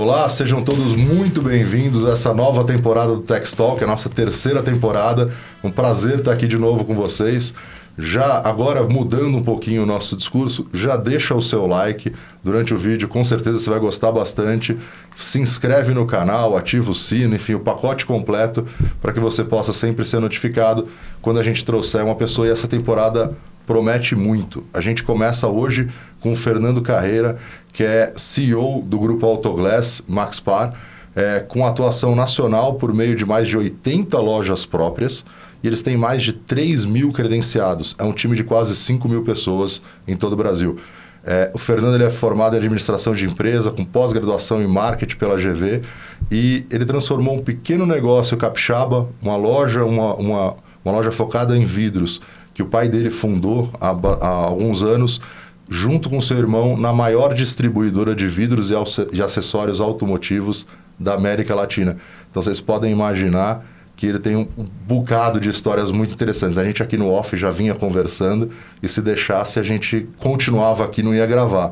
Olá, sejam todos muito bem-vindos a essa nova temporada do Tech Talk, a nossa terceira temporada. Um prazer estar aqui de novo com vocês. Já agora mudando um pouquinho o nosso discurso, já deixa o seu like durante o vídeo, com certeza você vai gostar bastante. Se inscreve no canal, ativa o sino, enfim, o pacote completo para que você possa sempre ser notificado quando a gente trouxer uma pessoa e essa temporada promete muito. A gente começa hoje com o Fernando Carreira, que é CEO do grupo Autoglass Maxpar, é, com atuação nacional por meio de mais de 80 lojas próprias. E eles têm mais de 3 mil credenciados. É um time de quase 5 mil pessoas em todo o Brasil. É, o Fernando ele é formado em administração de empresa, com pós-graduação em marketing pela GV, e ele transformou um pequeno negócio capixaba, uma loja, uma, uma, uma loja focada em vidros, que o pai dele fundou há, há alguns anos, junto com seu irmão, na maior distribuidora de vidros e acessórios automotivos da América Latina. Então vocês podem imaginar que ele tem um bocado de histórias muito interessantes. A gente aqui no off já vinha conversando e se deixasse a gente continuava aqui, não ia gravar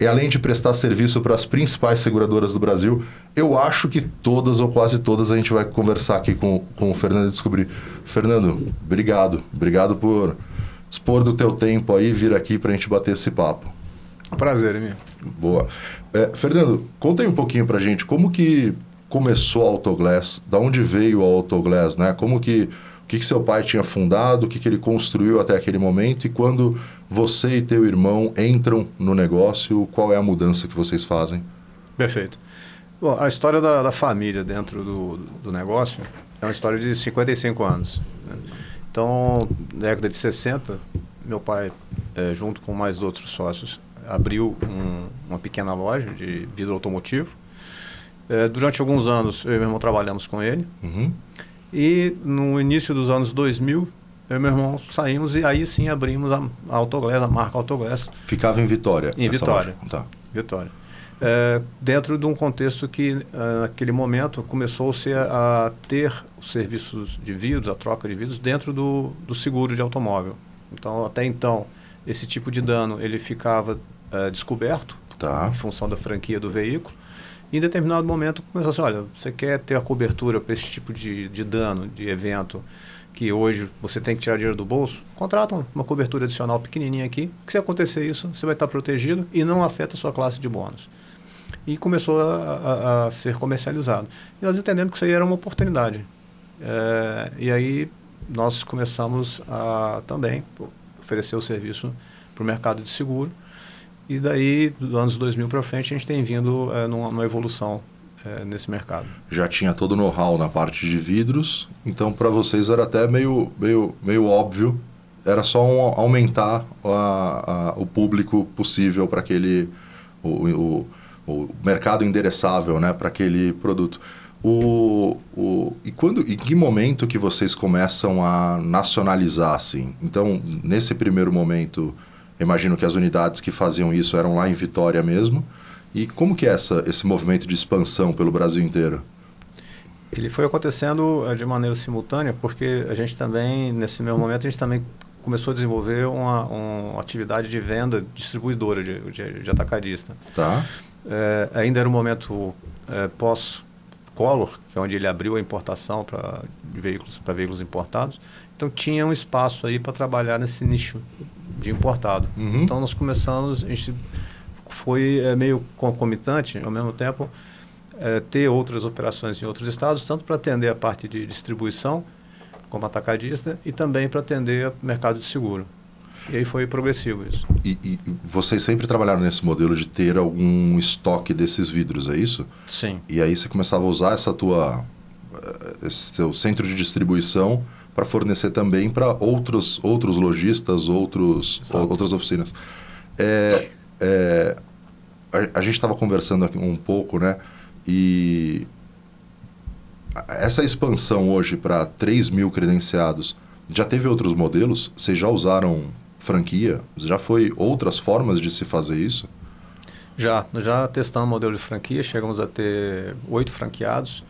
e além de prestar serviço para as principais seguradoras do Brasil, eu acho que todas ou quase todas a gente vai conversar aqui com, com o Fernando e descobrir. Fernando, obrigado. Obrigado por dispor do teu tempo aí vir aqui para a gente bater esse papo. Prazer, é Boa. É, Fernando, conta aí um pouquinho para a gente como que começou a Autoglass, da onde veio a Autoglass, né? Como que que, que seu pai tinha fundado, o que, que ele construiu até aquele momento e quando você e teu irmão entram no negócio, qual é a mudança que vocês fazem? Perfeito. Bom, a história da, da família dentro do, do negócio é uma história de 55 anos. Né? Então, na década de 60, meu pai, é, junto com mais outros sócios, abriu um, uma pequena loja de vidro automotivo. É, durante alguns anos, eu e meu irmão trabalhamos com ele. Uhum. E no início dos anos 2000, eu e meu irmão saímos e aí sim abrimos a, a Autoglass, a marca Autoglass. Ficava em Vitória? Em Vitória. Tá. Vitória. É, dentro de um contexto que, uh, naquele momento, começou-se a, a, ter os serviços de vidros, a troca de vidros, dentro do, do seguro de automóvel. Então, até então, esse tipo de dano ele ficava uh, descoberto tá. em função da franquia do veículo. E em determinado momento começou assim, olha, você quer ter a cobertura para esse tipo de, de dano, de evento, que hoje você tem que tirar dinheiro do bolso, contrata uma cobertura adicional pequenininha aqui, que se acontecer isso, você vai estar protegido e não afeta a sua classe de bônus. E começou a, a, a ser comercializado. E nós entendemos que isso aí era uma oportunidade. É, e aí nós começamos a também oferecer o serviço para o mercado de seguro, e daí, dos anos 2000 para frente, a gente tem vindo é, numa, numa evolução é, nesse mercado. Já tinha todo o know-how na parte de vidros, então para vocês era até meio, meio, meio óbvio, era só um, aumentar a, a, o público possível para aquele, o, o, o, mercado endereçável né, para aquele produto. O, o, e quando, em que momento que vocês começam a nacionalizar assim? Então, nesse primeiro momento, Imagino que as unidades que faziam isso eram lá em Vitória mesmo. E como que é essa, esse movimento de expansão pelo Brasil inteiro? Ele foi acontecendo uh, de maneira simultânea, porque a gente também, nesse mesmo momento, a gente também começou a desenvolver uma, uma atividade de venda distribuidora, de, de, de atacadista. Tá. É, ainda era um momento é, pós-Collor, que é onde ele abriu a importação para veículos, para veículos importados. Então tinha um espaço aí para trabalhar nesse nicho de importado. Uhum. Então nós começamos, a gente foi é, meio concomitante, ao mesmo tempo, é, ter outras operações em outros estados, tanto para atender a parte de distribuição, como atacadista, e também para atender o mercado de seguro. E aí foi progressivo isso. E, e, vocês sempre trabalharam nesse modelo de ter algum estoque desses vidros, é isso? Sim. E aí você começava a usar essa tua, eh, esse seu centro de distribuição para fornecer também para outros, outros lojistas, outros, outras oficinas. É, é, a, a, gente estava conversando aqui um pouco, né? E essa expansão hoje para 3 mil credenciados, já teve outros modelos? Vocês já usaram franquia? Já foi outras formas de se fazer isso? Já, já testamos o modelo de franquia, chegamos a ter oito franqueados,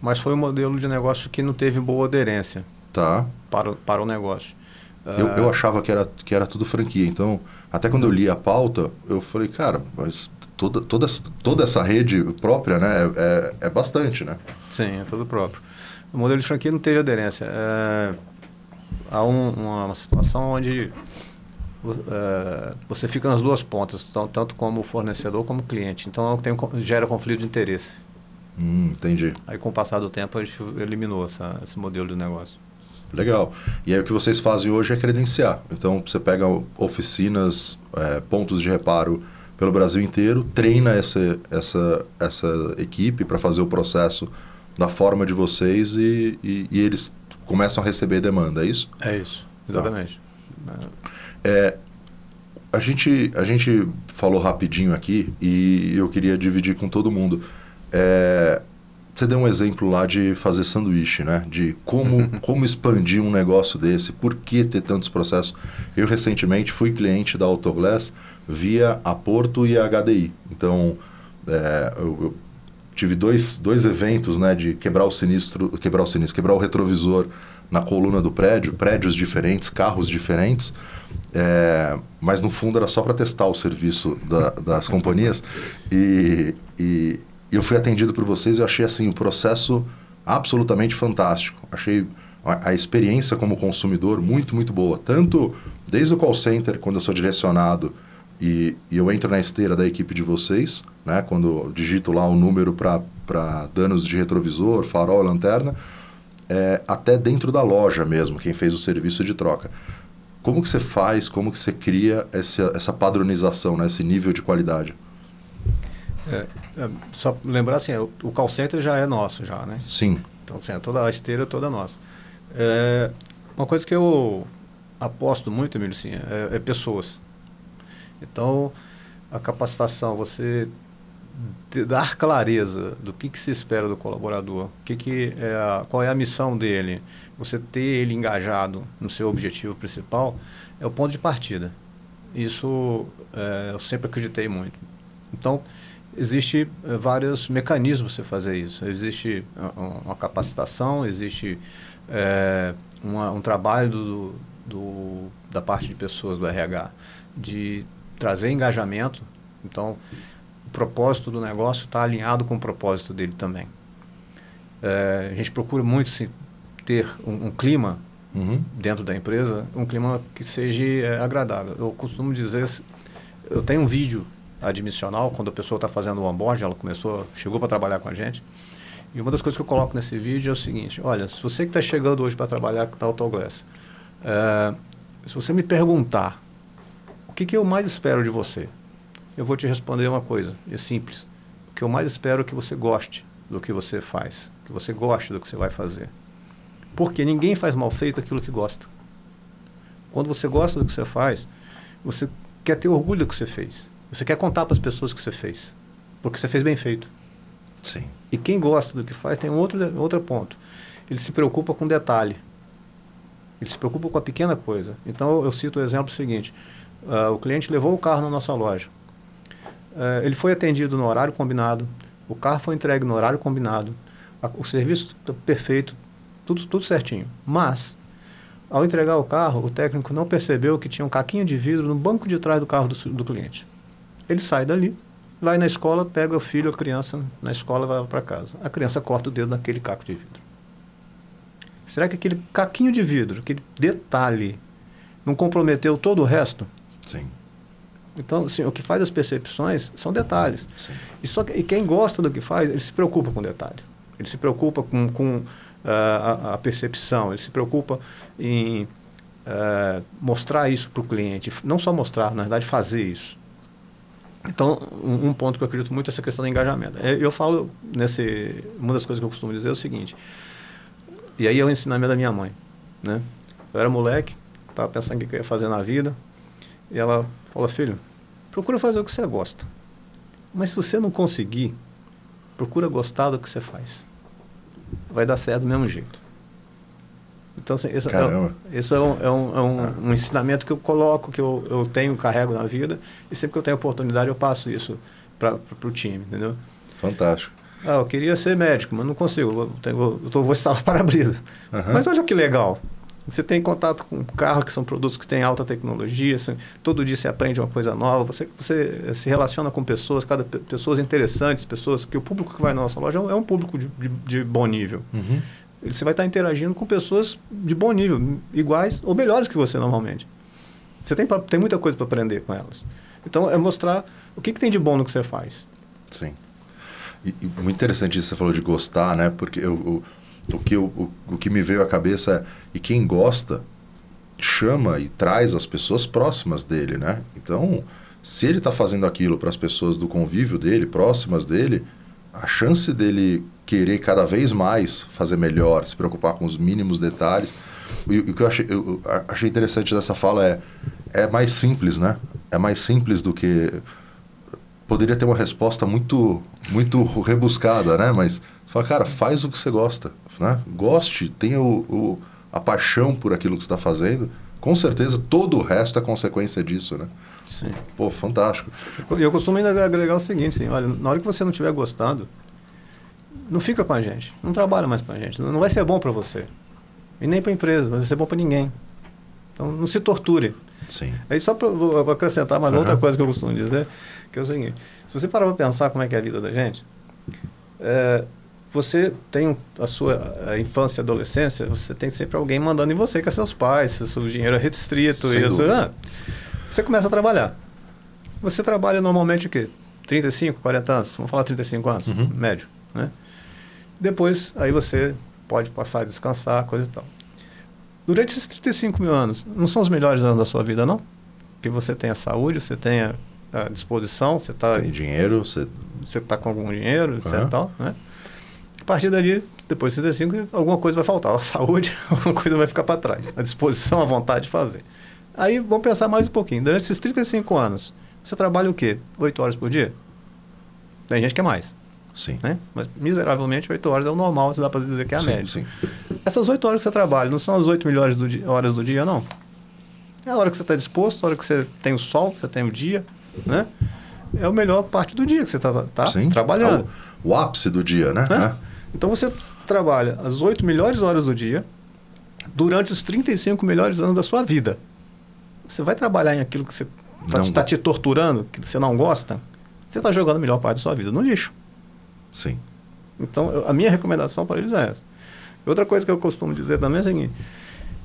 mas foi um modelo de negócio que não teve boa aderência tá. para, para o negócio. Eu, eu ah, achava que era, que era tudo franquia. Então, até quando eu li a pauta, eu falei, cara, mas toda, toda, toda essa rede própria, né? É, é, é bastante, né? Sim, é tudo próprio. O modelo de franquia não teve aderência. É, há um, uma, situação onde é, você fica nas duas pontas, tanto como fornecedor como cliente. Então tem, gera conflito de interesse. Hum, entendi. Aí com o passar do tempo a gente eliminou essa, esse modelo de negócio. Legal. E aí o que vocês fazem hoje é credenciar. Então você pega oficinas, é, pontos de reparo pelo Brasil inteiro, treina essa, essa, essa equipe para fazer o processo da forma de vocês e, e, e, eles começam a receber demanda, é isso? É isso, exatamente. Tá. É, a, gente, a gente falou rapidinho aqui e eu queria dividir com todo mundo. É, você deu um exemplo lá de fazer sanduíche, né? De como, como expandir um negócio desse, por que ter tantos processos. Eu recentemente fui cliente da Autoglass via a Porto e a HDI. Então, é, eu, eu, tive dois, dois eventos, né? De quebrar o sinistro, quebrar o sinistro, quebrar o retrovisor na coluna do prédio, prédios diferentes, carros diferentes. É, mas no fundo era só para testar o serviço da, das companhias. E, e eu fui atendido por vocês e eu achei assim o processo absolutamente fantástico. Achei a, experiência como consumidor muito, muito boa. Tanto desde o call center, quando eu sou direcionado e, e eu entro na esteira da equipe de vocês, né, quando digito lá o um número para danos de retrovisor, farol, lanterna, é, até dentro da loja mesmo, quem fez o serviço de troca. Como que você faz, como que você cria essa, essa padronização, né, esse nível de qualidade? É, é, só lembrar assim, o, o call center já é nosso já, né? Sim. Então, assim, toda a esteira é toda nossa. É, uma coisa que eu aposto muito, Emílio, sim, é, é, pessoas. Então, a capacitação, você dar clareza do que, que se espera do colaborador, que que é a, qual é a missão dele, você ter ele engajado no seu objetivo principal, é o ponto de partida. Isso é, eu sempre acreditei muito. Então, existe é, vários mecanismos para você fazer isso. Existe uma capacitação, existe é, uma, um trabalho do, do, da parte de pessoas do RH de trazer engajamento. Então, o propósito do negócio está alinhado com o propósito dele também. É, a gente procura muito ter um, um clima uhum. dentro da empresa, um clima que seja agradável. Eu costumo dizer, eu tenho um vídeo admissional, quando a pessoa está fazendo o onboard, ela começou, chegou para trabalhar com a gente. E uma das coisas que eu coloco nesse vídeo é o seguinte: olha, se você que está chegando hoje para trabalhar com Autoglass, é, se você me perguntar o que, que eu mais espero de você, eu vou te responder uma coisa, é simples. O que eu mais espero é que você goste do que você faz, que você goste do que você vai fazer. Porque ninguém faz mal feito aquilo que gosta. Quando você gosta do que você faz, você quer ter orgulho do que você fez. Você quer contar para as pessoas o que você fez, porque você fez bem feito. Sim. E quem gosta do que faz tem um outro, outro ponto. Ele se preocupa com detalhe. Ele se preocupa com a pequena coisa. Então, eu cito o exemplo seguinte. Uh, o cliente levou o carro na nossa loja. Uh, ele foi atendido no horário combinado. O carro foi entregue no horário combinado. A, o serviço perfeito. Tudo, tudo certinho. Mas, ao entregar o carro, o técnico não percebeu que tinha um caquinho de vidro no banco de trás do carro do, do cliente. Ele sai dali, vai na escola, pega o filho, a criança na escola e vai para casa. A criança corta o dedo naquele caco de vidro. Será que aquele caquinho de vidro, aquele detalhe, não comprometeu todo o resto? Sim. Então, assim, o que faz as percepções são detalhes. E, só que, e quem gosta do que faz, ele se preocupa com detalhes. Ele se preocupa com, com uh, a, a, percepção, ele se preocupa em uh, mostrar isso para o cliente. Não só mostrar, na verdade, fazer isso. Então, um, ponto que eu acredito muito é essa questão do engajamento. É, eu falo, nesse, uma das coisas que eu costumo dizer é o seguinte, e aí é o ensinamento da minha mãe. Né? Eu era moleque, estava pensando o que eu ia fazer na vida, e ela falou, filho, procura fazer o que você gosta. Mas se você não conseguir, procura gostar do que você faz. Vai dar certo do mesmo jeito. Então, assim, esse, é, isso é, um, é, um, é um, um, ensinamento que eu coloco, que eu, eu tenho, carrego na vida, e sempre que eu tenho oportunidade eu passo isso para o time, entendeu? Fantástico. Ah, eu queria ser médico, mas não consigo, eu, tenho, eu tô, vou instalar para-brisa. Uhum. Mas olha que legal, Você tem contato com carro, que são produtos que têm alta tecnologia, assim, todo dia você aprende uma coisa nova, você, você se relaciona com pessoas, cada pessoas interessantes, pessoas que o público que vai na nossa loja é um público de, de, de bom nível. Uhum. Você vai estar interagindo com pessoas de bom nível, iguais ou melhores que você normalmente. Você tem, tem muita coisa para aprender com elas. Então, é mostrar o que, que tem de bom no que você faz. Sim. E, e muito interessante isso que você falou de gostar, né? Porque eu, eu o que, o, o que me veio à cabeça é, e quem gosta chama e traz as pessoas próximas dele, né? Então, se ele está fazendo aquilo para as pessoas do convívio dele, próximas dele, a chance dele querer cada vez mais fazer melhor, se preocupar com os mínimos detalhes. E o que eu achei, eu achei interessante dessa fala é é mais simples, né? É mais simples do que poderia ter uma resposta muito muito rebuscada, né? Mas fala, cara, faz o que você gosta, né? Goste, tenha o, o a paixão por aquilo que você está fazendo. Com certeza, todo o resto é consequência disso, né? Sim. Pô, fantástico. Eu, eu costumo ainda agregar o seguinte, assim, olha, na hora que você não estiver gostando, não fica com a gente, não trabalha mais com a gente, não vai ser bom para você. E nem para a empresa, não vai ser bom para ninguém. Então, não se torture. Sim. Aí só para acrescentar mais uhum. outra coisa que eu costumo dizer, que é o seguinte, se você parar para pensar como é que é a vida da gente, é, você tem a sua a infância e adolescência, você tem sempre alguém mandando em você, que é seus pais, seu dinheiro é restrito. e você, ah, você começa a trabalhar. Você trabalha normalmente o quê? 35, 40 anos? Vamos falar 35 anos, uhum. médio. Né? Depois, aí você pode passar a descansar, coisa e tal. Durante esses 35 mil anos, não são os melhores anos da sua vida, não? Que você tem a saúde, você tem a, a disposição, você está... Tem dinheiro, você... Você está com algum dinheiro, etc. Uhum. Tal, né? A partir dali, depois de 35, alguma coisa vai faltar. A saúde, alguma coisa vai ficar para trás. A disposição, a vontade de fazer. Aí, vamos pensar mais um pouquinho. Durante esses 35 anos, você trabalha o quê? 8 horas por dia? Tem gente que é mais. Sim. Né? Mas, miseravelmente, 8 horas é o normal, você dá para dizer que é a sim, média. Sim. Essas 8 horas que você trabalha, não são as 8 melhores do dia, horas do dia, não. É a hora que você está disposto, a hora que você tem o sol, que você tem o dia, né? É a melhor parte do dia que você está tá trabalhando. É o, o, ápice do dia, né? É. Então você trabalha as 8 melhores horas do dia durante os 35 melhores anos da sua vida. Você vai trabalhar em aquilo que você está te torturando, que você não gosta, você está jogando a melhor parte da sua vida no lixo. Sim. Então, eu, a minha recomendação para eles é essa. Outra coisa que eu costumo dizer também é a seguinte: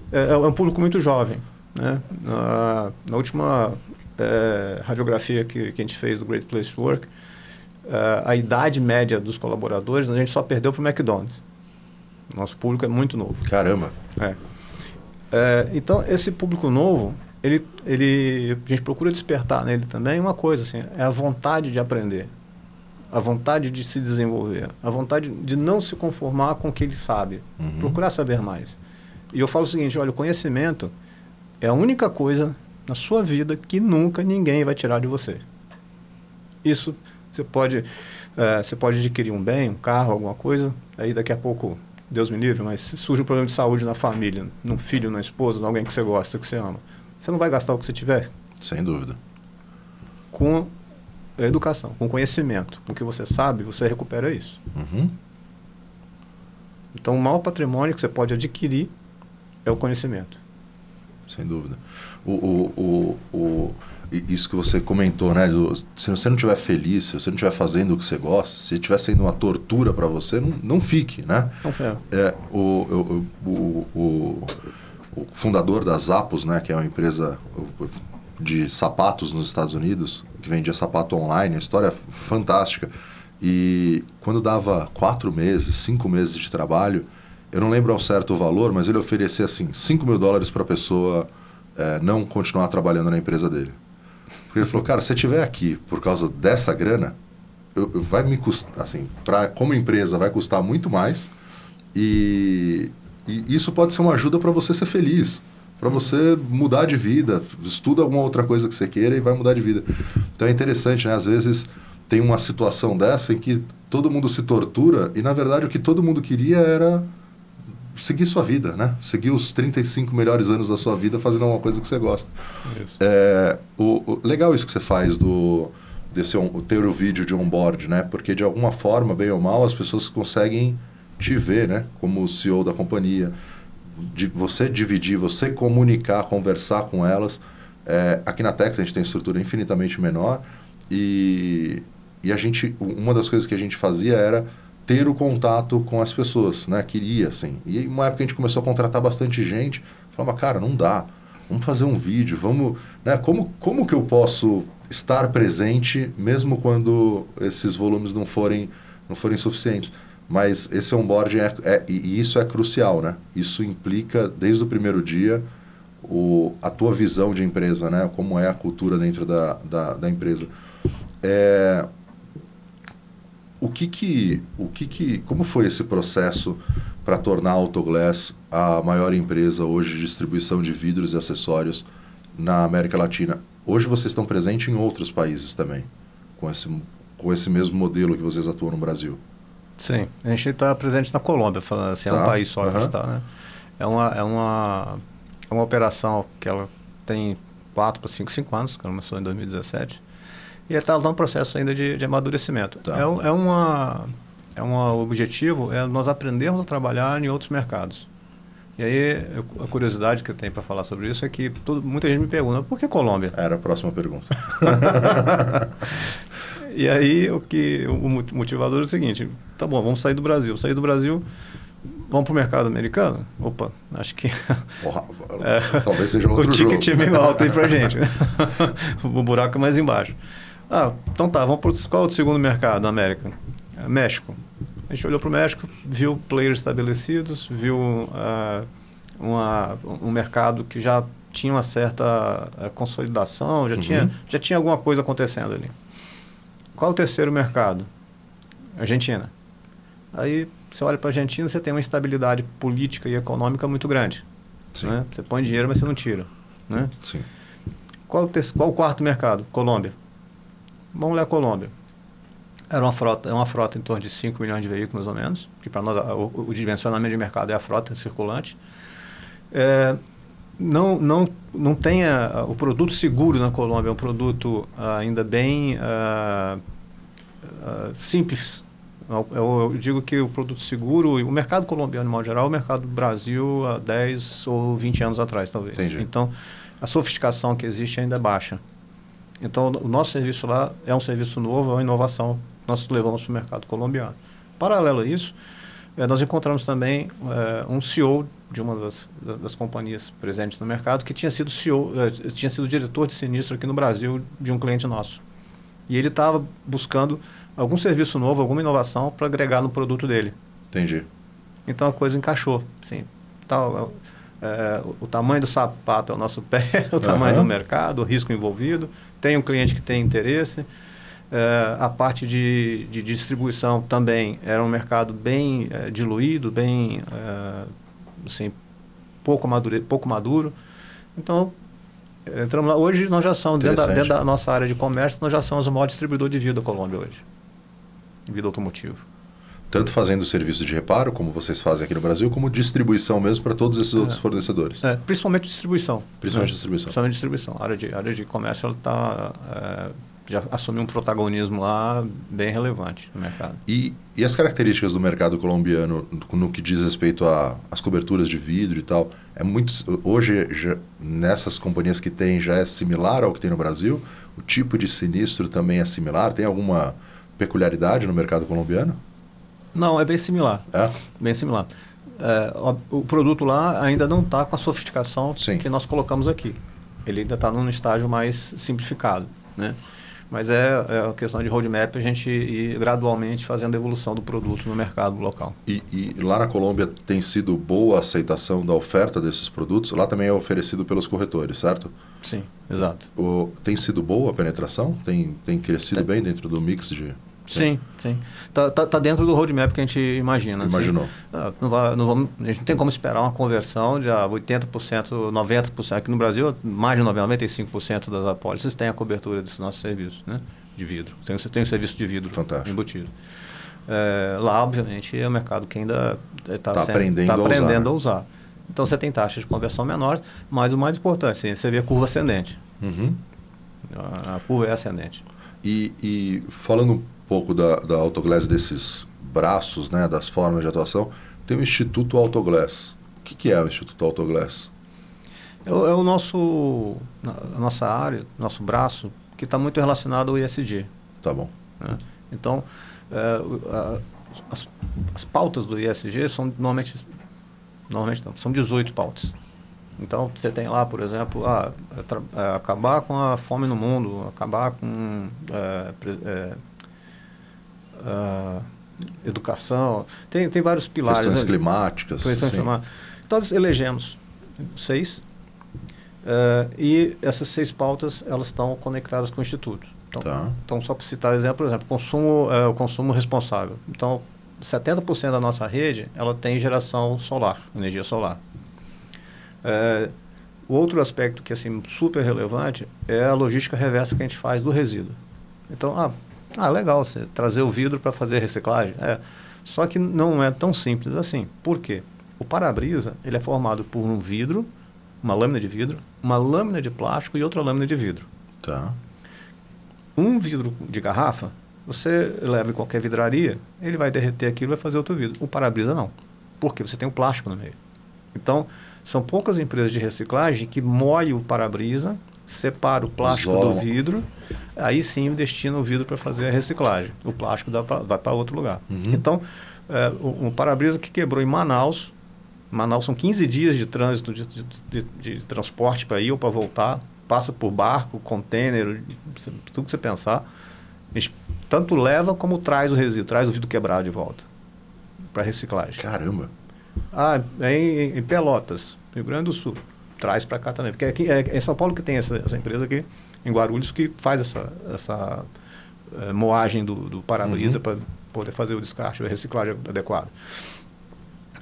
é, é um público muito jovem. Né? Na, na última é, radiografia que, que a gente fez do Great Place to Work, é, a idade média dos colaboradores a gente só perdeu para o McDonald's. Nosso público é muito novo. Caramba! É. é. então, esse público novo, ele, ele, a gente procura despertar nele também uma coisa, assim, é a vontade de aprender a vontade de se desenvolver, a vontade de não se conformar com o que ele sabe, uhum. procurar saber mais. E eu falo o seguinte: olha, o conhecimento é a única coisa na sua vida que nunca ninguém vai tirar de você. Isso você pode, é, você pode adquirir um bem, um carro, alguma coisa, aí daqui a pouco, Deus me livre, mas se surge um problema de saúde na família, num filho, na esposa, em alguém que você gosta, que você ama, você não vai gastar o que você tiver? Sem dúvida. Com é educação, com conhecimento. Com o que você sabe, você recupera isso. Uhum. Então, o maior patrimônio que você pode adquirir é o conhecimento. Sem dúvida. O, o, o, o isso que você comentou, né? Do, se você não estiver feliz, se você não estiver fazendo o que você gosta, se estiver sendo uma tortura para você, não, não fique, né? Não é. o, o, o, o, o fundador da Zappos, né? Que é uma empresa de sapatos nos Estados Unidos, que vendia sapato online, a história é fantástica. E quando dava quatro meses, cinco meses de trabalho, eu não lembro ao certo o valor, mas ele oferecia assim, 5 mil dólares para a pessoa é, não continuar trabalhando na empresa dele. Porque ele falou, cara, se você estiver aqui por causa dessa grana, eu, eu, vai me custar, assim, pra, como empresa vai custar muito mais e, e isso pode ser uma ajuda para você ser feliz para você mudar de vida. Estuda alguma outra coisa que você queira e vai mudar de vida. Então é interessante, né? Às vezes tem uma situação dessa em que todo mundo se tortura e, na verdade, o que todo mundo queria era seguir sua vida, né? Seguir os 35 melhores anos da sua vida fazendo alguma coisa que você gosta. Isso. É, o, o, legal isso que você faz do desse on, ter o vídeo de onboard, né? Porque de alguma forma, bem ou mal, as pessoas conseguem te ver, né? Como o CEO da companhia de você dividir, você comunicar, conversar com elas. É, aqui na Tex a gente tem estrutura infinitamente menor e, e a gente, uma das coisas que a gente fazia era ter o contato com as pessoas, né? Queria, assim. E uma época a gente começou a contratar bastante gente, falava, cara, não dá, vamos fazer um vídeo, vamos, né? Como, como que eu posso estar presente mesmo quando esses volumes não forem, não forem suficientes? Mas esse onboarding é, é e isso é crucial, né? Isso implica desde o primeiro dia o, a tua visão de empresa, né? Como é a cultura dentro da, da, da empresa. É, o que que, o que que, como foi esse processo para tornar a Autoglass a maior empresa hoje de distribuição de vidros e acessórios na América Latina? Hoje vocês estão presentes em outros países também, com esse, com esse mesmo modelo que vocês atuam no Brasil. Sim, a gente está presente na Colômbia, falando assim, tá. é um tá, país só uhum. que está, né? É uma, é, uma, é uma operação que ela tem 4 para 5, 5 anos, que começou em 2017 e está num processo ainda de, de amadurecimento. Tá. É, é, uma, é um objetivo, é nós aprendermos a trabalhar em outros mercados. E aí, a curiosidade que eu tenho para falar sobre isso é que todo, muita gente me pergunta, por que Colômbia? Era a próxima pergunta. e aí, o, que, o motivador é o seguinte, tá bom, vamos sair do Brasil. Sair do Brasil, vamos para o mercado americano? Opa, acho que... Porra, é, talvez seja outro o jogo. O ticket é meio alto aí para gente. o buraco é mais embaixo. Ah, então tá, vamos para qual é o segundo mercado na América? É, México. A gente olhou para o México, viu players estabelecidos, viu uh, uma, um mercado que já tinha uma certa uh, consolidação, já, uhum. tinha, já tinha alguma coisa acontecendo ali. Qual é o terceiro mercado? Argentina. Aí você olha para a Argentina, você tem uma instabilidade política e econômica muito grande. Né? Você põe dinheiro, mas você não tira. Né? Sim. Qual, o qual o quarto mercado? Colômbia. Vamos ler a Colômbia. Era uma frota, é uma frota em torno de 5 milhões de veículos, mais ou menos, que para nós o, o, dimensionamento de mercado é a frota circulante. É, não, não, não tem a, o produto seguro na Colômbia, é um produto ah, ainda bem uh, uh, simples. Eu, eu, digo que o produto seguro, o mercado colombiano, de modo geral, é o mercado do Brasil há 10 ou 20 anos atrás, talvez. Entendi. Então, a sofisticação que existe ainda é baixa. Então, o nosso serviço lá é um serviço novo, é uma inovação que nós levamos para o mercado colombiano. Paralelo a isso, eh, nós encontramos também eh, um CEO de uma das, das, das, companhias presentes no mercado que tinha sido CEO, eh, tinha sido diretor de sinistro aqui no Brasil de um cliente nosso. E ele estava buscando algum serviço novo, alguma inovação para agregar no produto dele. Entendi. Então a coisa encaixou. Sim, tal, é, o tamanho do sapato é o nosso pé, o tamanho uhum. do mercado, o risco envolvido. Tem um cliente que tem interesse. É, a parte de, de, distribuição também era um mercado bem é, diluído, bem é, assim, pouco, madure, pouco maduro. Então, entramos lá. Hoje nós já somos, dentro da, dentro da, nossa área de comércio, nós já somos o maior distribuidor de vida da Colômbia hoje. Vida automotivo tanto fazendo serviço de reparo, como vocês fazem aqui no Brasil, como distribuição mesmo para todos esses é. outros fornecedores. É, principalmente distribuição. Principalmente né? distribuição. Principalmente distribuição. A área de, a área de comércio ela tá, é, já assumiu um protagonismo lá bem relevante no mercado. E, e as características do mercado colombiano no que diz respeito às coberturas de vidro e tal, é muito hoje já, nessas companhias que tem já é similar ao que tem no Brasil? O tipo de sinistro também é similar? Tem alguma peculiaridade no mercado colombiano? Não, é bem similar. É? Bem similar. É, o produto lá ainda não está com a sofisticação Sim. que nós colocamos aqui. Ele ainda está num estágio mais simplificado, né? Mas é, é a questão de roadmap a gente ir gradualmente fazendo a evolução do produto no mercado local. E, e, lá na Colômbia tem sido boa a aceitação da oferta desses produtos? Lá também é oferecido pelos corretores, certo? Sim, exato. O, tem sido boa a penetração? Tem, tem crescido tem. bem dentro do mix de... Sim, sim. Tá, tá, tá, dentro do roadmap que a gente imagina. Assim. Imaginou. Assim. Não, vai, não vamos, a gente não tem como esperar uma conversão de 80%, 90%. Aqui no Brasil, mais de 95% das apólices têm a cobertura desse nosso serviço né? de vidro. Tem, tem um serviço de vidro Fantástico. embutido. É, lá, obviamente, é um mercado que ainda está tá aprendendo, tá aprendendo a, usar. a usar. Então, você tem taxas de conversão menores, mas o mais importante, sim, você vê a curva ascendente. Uhum. A, a curva é ascendente. E, e falando pouco da, da Autoglass, desses braços, né, das formas de atuação, tem o Instituto Autoglass. O que, que é o Instituto Autoglass? É, é o nosso, a nossa área, nosso braço, que está muito relacionado ao ISG. Tá bom. Né? Então, é, a, as, as, pautas do ISG são normalmente, normalmente não, são 18 pautas. Então, você tem lá, por exemplo, ah, é, é, acabar com a fome no mundo, acabar com é, é, educação. Tem, tem vários pilares. Questões né? climáticas. Questões climáticas. Então, nós elegemos seis. Uh, e essas seis pautas, elas estão conectadas com o Instituto. Então, tá. então só para citar exemplo, por exemplo, consumo, uh, o consumo responsável. Então, 70% da nossa rede, ela tem geração solar, energia solar. Uh, o outro aspecto que é assim, super relevante é a logística reversa que a gente faz do resíduo. Então, ah, ah legal, você trazer o vidro para fazer reciclagem. É, só que não é tão simples assim. Por quê? O para-brisa ele é formado por um vidro, uma lâmina de vidro, uma lâmina de plástico e outra lâmina de vidro. Tá. Um vidro de garrafa, você leva em qualquer vidraria, ele vai derreter aquilo e vai fazer outro vidro. O para-brisa não. Por quê? Você tem o plástico no meio. Então, são poucas empresas de reciclagem que moem o para-brisa, separa o plástico Isola. do vidro, aí sim destina o vidro para fazer a reciclagem. O plástico pra, vai para outro lugar. Uhum. Então, é, um para-brisa que quebrou em Manaus, Manaus são 15 dias de trânsito, de, de, de, de transporte para ir ou para voltar. Passa por barco, container, tudo que você pensar. A gente tanto leva como traz o resíduo, traz o vidro quebrado de volta para reciclagem. Caramba! Ah, é em, em, Pelotas, Rio Grande do Sul. Traz para cá também. Porque aqui, é, é São Paulo que tem essa, essa, empresa aqui, em Guarulhos, que faz essa, essa é, moagem do, do para-brisa uhum. para poder fazer o descarte, a reciclagem adequada.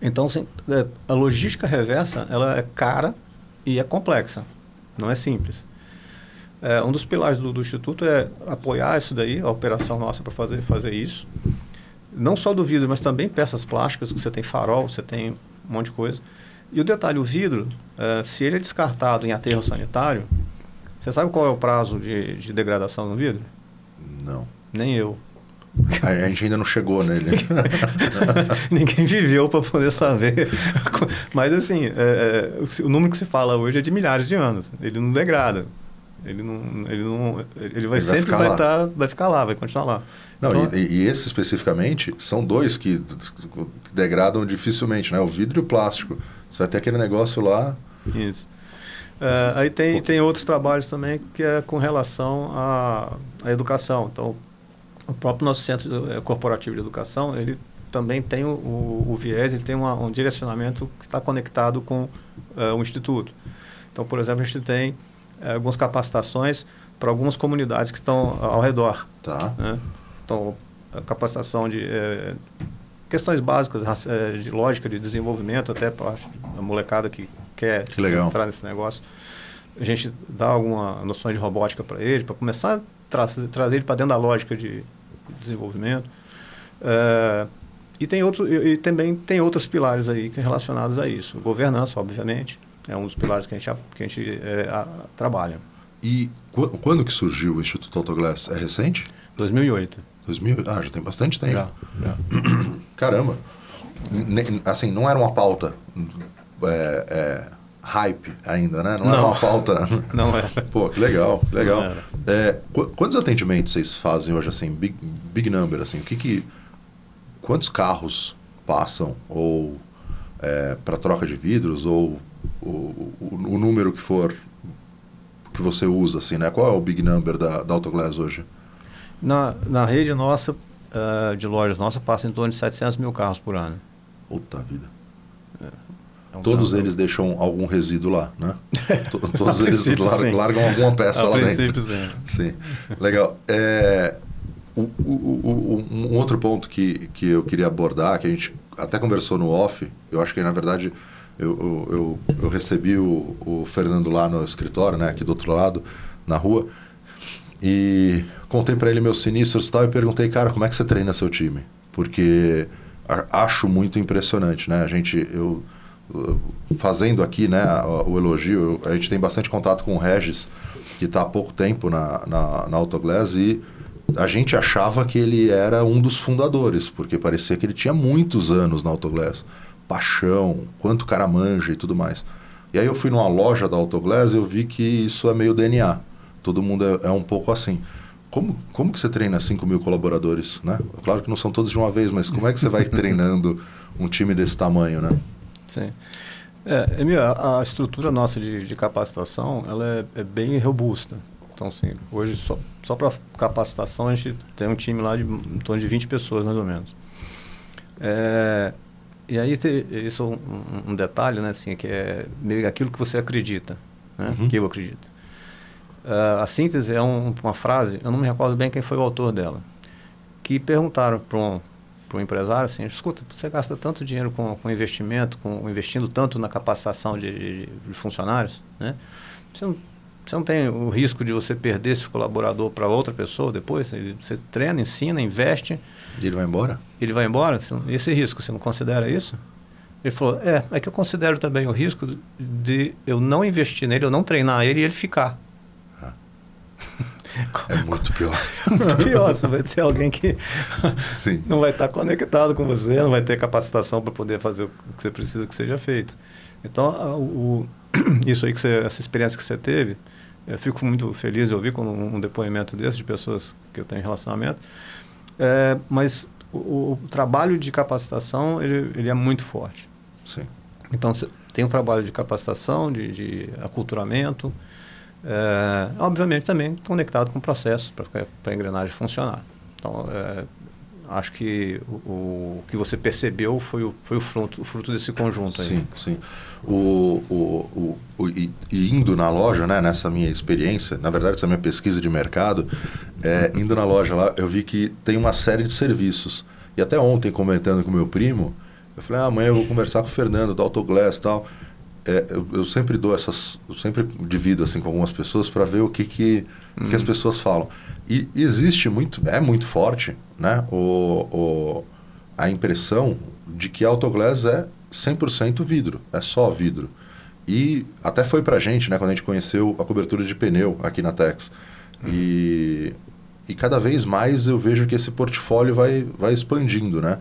Então, assim, é, a logística reversa ela é cara e é complexa, não é simples. É, um dos pilares do, do, Instituto é apoiar isso daí, a operação nossa para fazer, fazer isso. Não só do vidro, mas também peças plásticas, que você tem farol, você tem um monte de coisa. E o detalhe, o vidro, é, se ele é descartado em aterro sanitário, você sabe qual é o prazo de, de degradação no vidro? Não. Nem eu. A gente ainda não chegou nele. Ninguém viveu para poder saber. Mas, assim, é, é, o número que se fala hoje é de milhares de anos. Ele não degrada. Ele não, ele não, ele vai ele sempre vai, vai, tá, vai ficar lá, vai continuar lá. Não, então, e, e esse especificamente são dois que, que degradam dificilmente, né? O vidro e o plástico. Você vai ter aquele negócio lá. Isso. Uh, aí tem, tem outros trabalhos também que é com relação à, à educação. Então, o próprio nosso centro eh, corporativo de educação, ele também tem o, o, o viés, ele tem uma, um direcionamento que está conectado com uh, o instituto. Então, por exemplo, a gente tem uh, algumas capacitações para algumas comunidades que estão ao redor. Tá. Né? Então, a capacitação de uh, questões básicas de lógica de desenvolvimento, até para a molecada que quer que entrar nesse negócio. A gente dá alguma noção de robótica para ele, para começar a tra trazer ele para dentro da lógica de desenvolvimento. É, e, tem outro, e, e, também tem outros pilares aí relacionados a isso. Governança, obviamente, é um dos pilares que a gente, que a gente é, a, trabalha. E quando que surgiu o Instituto Autoglass? É recente? 2008. 2008? Ah, já tem bastante tempo. Já, já. Caramba. Assim, não era uma pauta é, é, hype ainda, né? Não, não, era uma pauta. Não era. Pô, que legal, que legal. É, qu quantos atendimentos vocês fazem hoje, assim, big, big number, assim? O que que, quantos carros passam ou é, para troca de vidros ou o, o, o, número que for que você usa, assim, né? Qual é o big number da, da Autoglass hoje? Na, na rede nossa, uh, de lojas nossa, passa em torno de 700 mil carros por ano. Puta vida. É um Todos eles deixam algum resíduo lá, né? Todos eles largam, largam, alguma peça a lá dentro. Sim. sim. Legal. É, o, o, o, um outro ponto que, que eu queria abordar, que a gente até conversou no off, eu acho que na verdade eu, eu, eu recebi o, o Fernando lá no escritório, né, aqui do outro lado, na rua, e contei para ele meus sinistros e tal, e perguntei, cara, como é que você treina seu time? Porque acho muito impressionante, né? A gente, eu fazendo aqui né, o elogio, a gente tem bastante contato com o Regis, que está há pouco tempo na, na, na Autoglass, e a gente achava que ele era um dos fundadores, porque parecia que ele tinha muitos anos na Autoglass. paixão, quanto cara manja e tudo mais. E aí eu fui numa loja da Autoglass e eu vi que isso é meio DNA. Todo mundo é, é um pouco assim. Como, como que você treina 5 mil colaboradores, né? Claro que não são todos de uma vez, mas como é que você vai treinando um time desse tamanho, né? Sim. É, Emil, a, a estrutura nossa de, de capacitação, ela é, é, bem robusta. Então, assim, hoje só, só para capacitação a gente tem um time lá de em torno de 20 pessoas, mais ou menos. É, e aí, te, isso é um, um, detalhe, né, assim, que é meio aquilo que você acredita, né, uhum. que eu acredito. Uh, a síntese é um, uma frase, eu não me recordo bem quem foi o autor dela, que perguntaram para um, um empresário assim, escuta, você gasta tanto dinheiro com, com investimento, com investindo tanto na capacitação de, de, de funcionários, né? Você não, você não tem o risco de você perder esse colaborador para outra pessoa depois? Ele, você treina, ensina, investe. E ele vai embora? Ele vai embora? Esse risco, você não considera isso? Ele falou, é, é que eu considero também o risco de eu não investir nele, eu não treinar ele e ele ficar. É muito pior. É muito pior. Você vai ter alguém que Sim. não vai estar conectado com você, não vai ter capacitação para poder fazer o que você precisa que seja feito. Então, o, isso aí que você, essa experiência que você teve, eu fico muito feliz de ouvir com um depoimento desse de pessoas que eu tenho relacionamento. É, mas o, o, trabalho de capacitação ele, ele é muito forte. Sim. Então, tem um trabalho de capacitação, de, de aculturamento, é, obviamente também conectado com o processo para a engrenagem funcionar. Então, é, acho que o, o, que você percebeu foi o, foi o, fruto, o fruto desse conjunto. Sim, aí. sim. O, o, o, e, indo na loja, né, nessa minha experiência, na verdade, essa minha pesquisa de mercado, é, indo na loja lá, eu vi que tem uma série de serviços. E até ontem, comentando com meu primo, eu falei, ah, amanhã eu vou conversar com o Fernando, da Autoglass e tal é, eu, eu, sempre dou essas, eu sempre divido assim com algumas pessoas para ver o que que, que as uhum. pessoas falam. E, existe muito, é muito forte, né? O, o, a impressão de que Autoglass é 100% vidro, é só vidro. E até foi para a gente, né, quando a gente conheceu a cobertura de pneu aqui na Tex. Uhum. E, e cada vez mais eu vejo que esse portfólio vai, vai expandindo, né?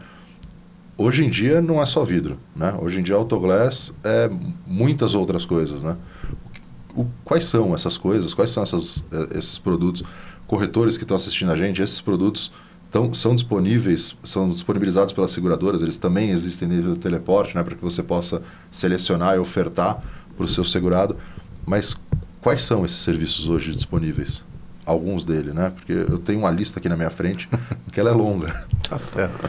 Hoje em dia não é só vidro, né? Hoje em dia Autoglass é muitas outras coisas, né? O, quais são essas coisas? Quais são essas, eh, esses produtos? Corretores que estão assistindo a gente, esses produtos tão, são disponíveis, são disponibilizados pelas seguradoras, eles também existem nível do teleporte, né? Para que você possa selecionar e ofertar para o seu segurado. Mas quais são esses serviços hoje disponíveis? alguns dele, né? Porque eu tenho uma lista aqui na minha frente que ela é longa. tá certo.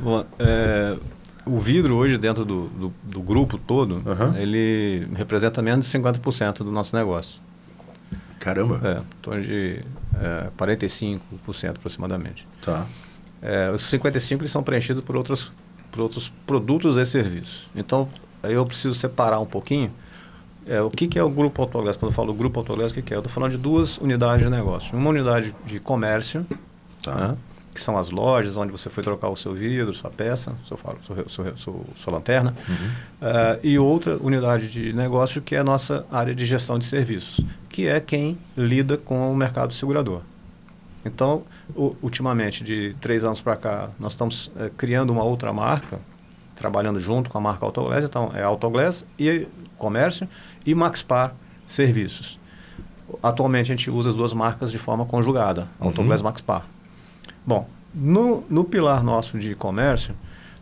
Bom, é, o vidro hoje dentro do, do, do grupo todo, uhum. ele representa menos de 50% do nosso negócio. Caramba! É, em torno de é, 45% aproximadamente. Tá. É, os 55% eles são preenchidos por outros, por outros produtos e serviços. Então, eu preciso separar um pouquinho é, o que, que, é o grupo Autoglass? Quando eu falo grupo Autoglass, o que, que é? Eu estou falando de duas unidades de negócio. Uma unidade de comércio, tá. né, que são as lojas onde você foi trocar o seu vidro, sua peça, seu faro, sua, lanterna. Uhum. Uh, e outra unidade de negócio que é a nossa área de gestão de serviços, que é quem lida com o mercado segurador. Então, ultimamente, de três anos para cá, nós estamos é, criando uma outra marca, trabalhando junto com a marca Autoglass. Então, é Autoglass e comércio e Maxpar serviços. Atualmente a gente usa as duas marcas de forma conjugada, uhum. Autoglass Maxpar. Bom, no, no pilar nosso de comércio,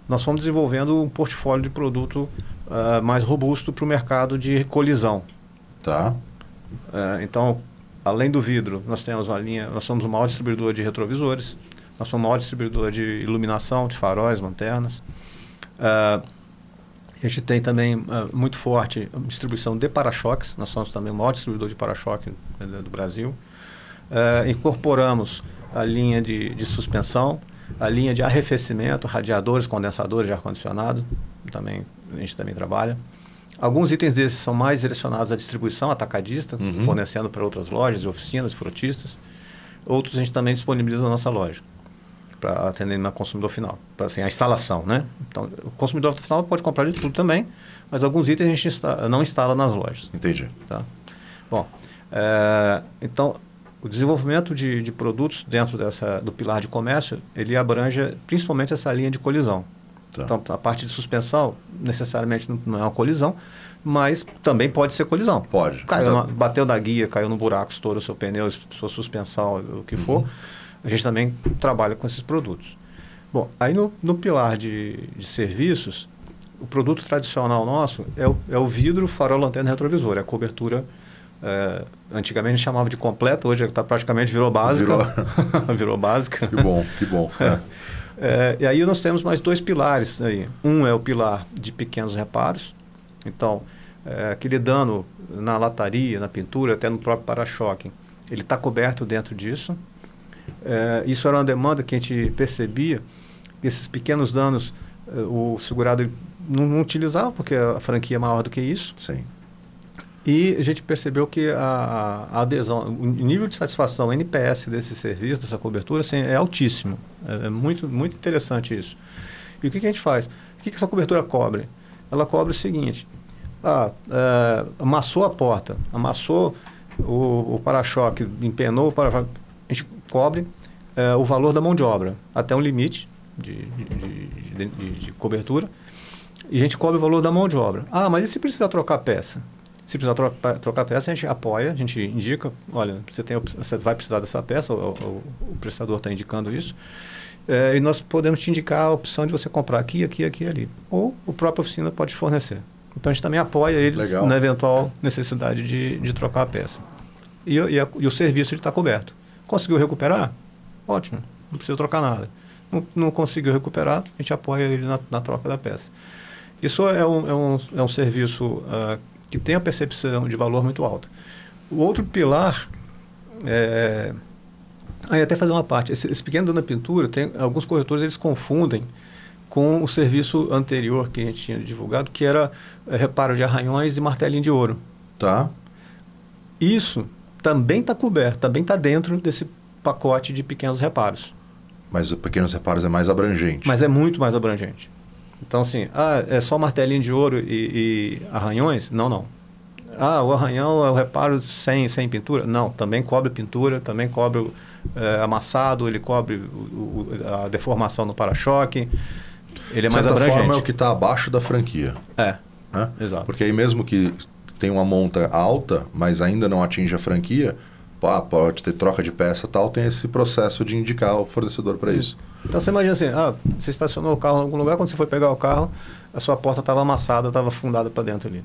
nós fomos desenvolvendo um portfólio de produto uh, mais robusto para o mercado de colisão. Tá. Uh, então, além do vidro, nós temos uma linha, nós somos o maior distribuidor de retrovisores, nós somos o maior distribuidor de iluminação, de faróis, lanternas. Uh, a gente tem também uh, muito forte distribuição de para-choques. Nós somos também o maior distribuidor de para-choque uh, do Brasil. Uh, incorporamos a linha de, de, suspensão, a linha de arrefecimento, radiadores, condensadores de ar-condicionado. Também, a gente também trabalha. Alguns itens desses são mais direcionados à distribuição atacadista, uhum. fornecendo para outras lojas e oficinas, frotistas. Outros a gente também disponibiliza na nossa loja para atender no consumidor final, para assim, a instalação, né? Então, o consumidor final pode comprar de tudo também, mas alguns itens a gente insta não instala nas lojas. Entendi. Tá? Bom, é, então, o desenvolvimento de, de, produtos dentro dessa, do pilar de comércio, ele abrange principalmente essa linha de colisão. Tá. Então, a parte de suspensão, necessariamente não é uma colisão, mas também pode ser colisão. Pode. Caiu então... na, bateu na guia, caiu no buraco, estourou seu pneu, sua suspensão, o que for. Uhum. A gente também trabalha com esses produtos. Bom, aí no, no pilar de, de serviços, o produto tradicional nosso é o, é o vidro, farol, lanterna retrovisor, é a cobertura. É, antigamente chamava de completa, hoje está praticamente virou básica. Virou... virou básica. Que bom, que bom. É. É, e aí nós temos mais dois pilares aí. Um é o pilar de pequenos reparos. Então, é, aquele dano na lataria, na pintura, até no próprio para-choque, ele está coberto dentro disso. É, isso era uma demanda que a gente percebia. Esses pequenos danos, é, o segurado não, não utilizava, porque a franquia é maior do que isso. Sim. E a gente percebeu que a, a, adesão, o nível de satisfação NPS desse serviço, dessa cobertura, assim, é altíssimo. É, é, muito, muito interessante isso. E o que, que a gente faz? O que, que essa cobertura cobre? Ela cobre o seguinte: ah, é, amassou a porta, amassou o, o para-choque, empenou o para-choque, a gente cobre é, o valor da mão de obra até um limite de, de, de, de cobertura e a gente cobre o valor da mão de obra. Ah, mas e se precisar trocar peça? Se precisar trocar, trocar peça, a gente apoia, a gente indica, olha, você, tem, você vai precisar dessa peça, o, o, o prestador está indicando isso. É, e nós podemos te indicar a opção de você comprar aqui, aqui, aqui ali. Ou o próprio oficina pode fornecer. Então a gente também apoia Legal. na eventual necessidade de, de trocar a peça. E, e, a, e o serviço está coberto. Conseguiu recuperar? Ótimo, não precisa trocar nada. Não, não conseguiu recuperar, a gente apoia ele na, na troca da peça. Isso é um, é um, é um serviço uh, que tem a percepção de valor muito alta. O outro pilar é. Aí até fazer uma parte. Esse, esse pequeno dano na pintura, tem alguns corretores eles confundem com o serviço anterior que a gente tinha divulgado, que era é, reparo de arranhões e martelinho de ouro. Tá. Isso também está coberto, também está dentro desse pacote de pequenos reparos. Mas o pequenos reparos é mais abrangente. Mas é muito mais abrangente. Então, assim, ah, é só martelinho de ouro e, e, arranhões? Não, não. Ah, o arranhão é o reparo sem, sem pintura? Não, também cobre pintura, também cobre é, amassado, ele cobre o, o, a deformação no para-choque. Ele é mais abrangente. forma é o que está abaixo da franquia. É, né? exato. Porque aí mesmo que tem uma monta alta, mas ainda não atinge a franquia, pode ter troca de peça tal, tem esse processo de indicar o fornecedor para isso. Então você imagina assim, ah, você estacionou o carro em algum lugar, quando você foi pegar o carro, a sua porta estava amassada, estava fundada para dentro ali.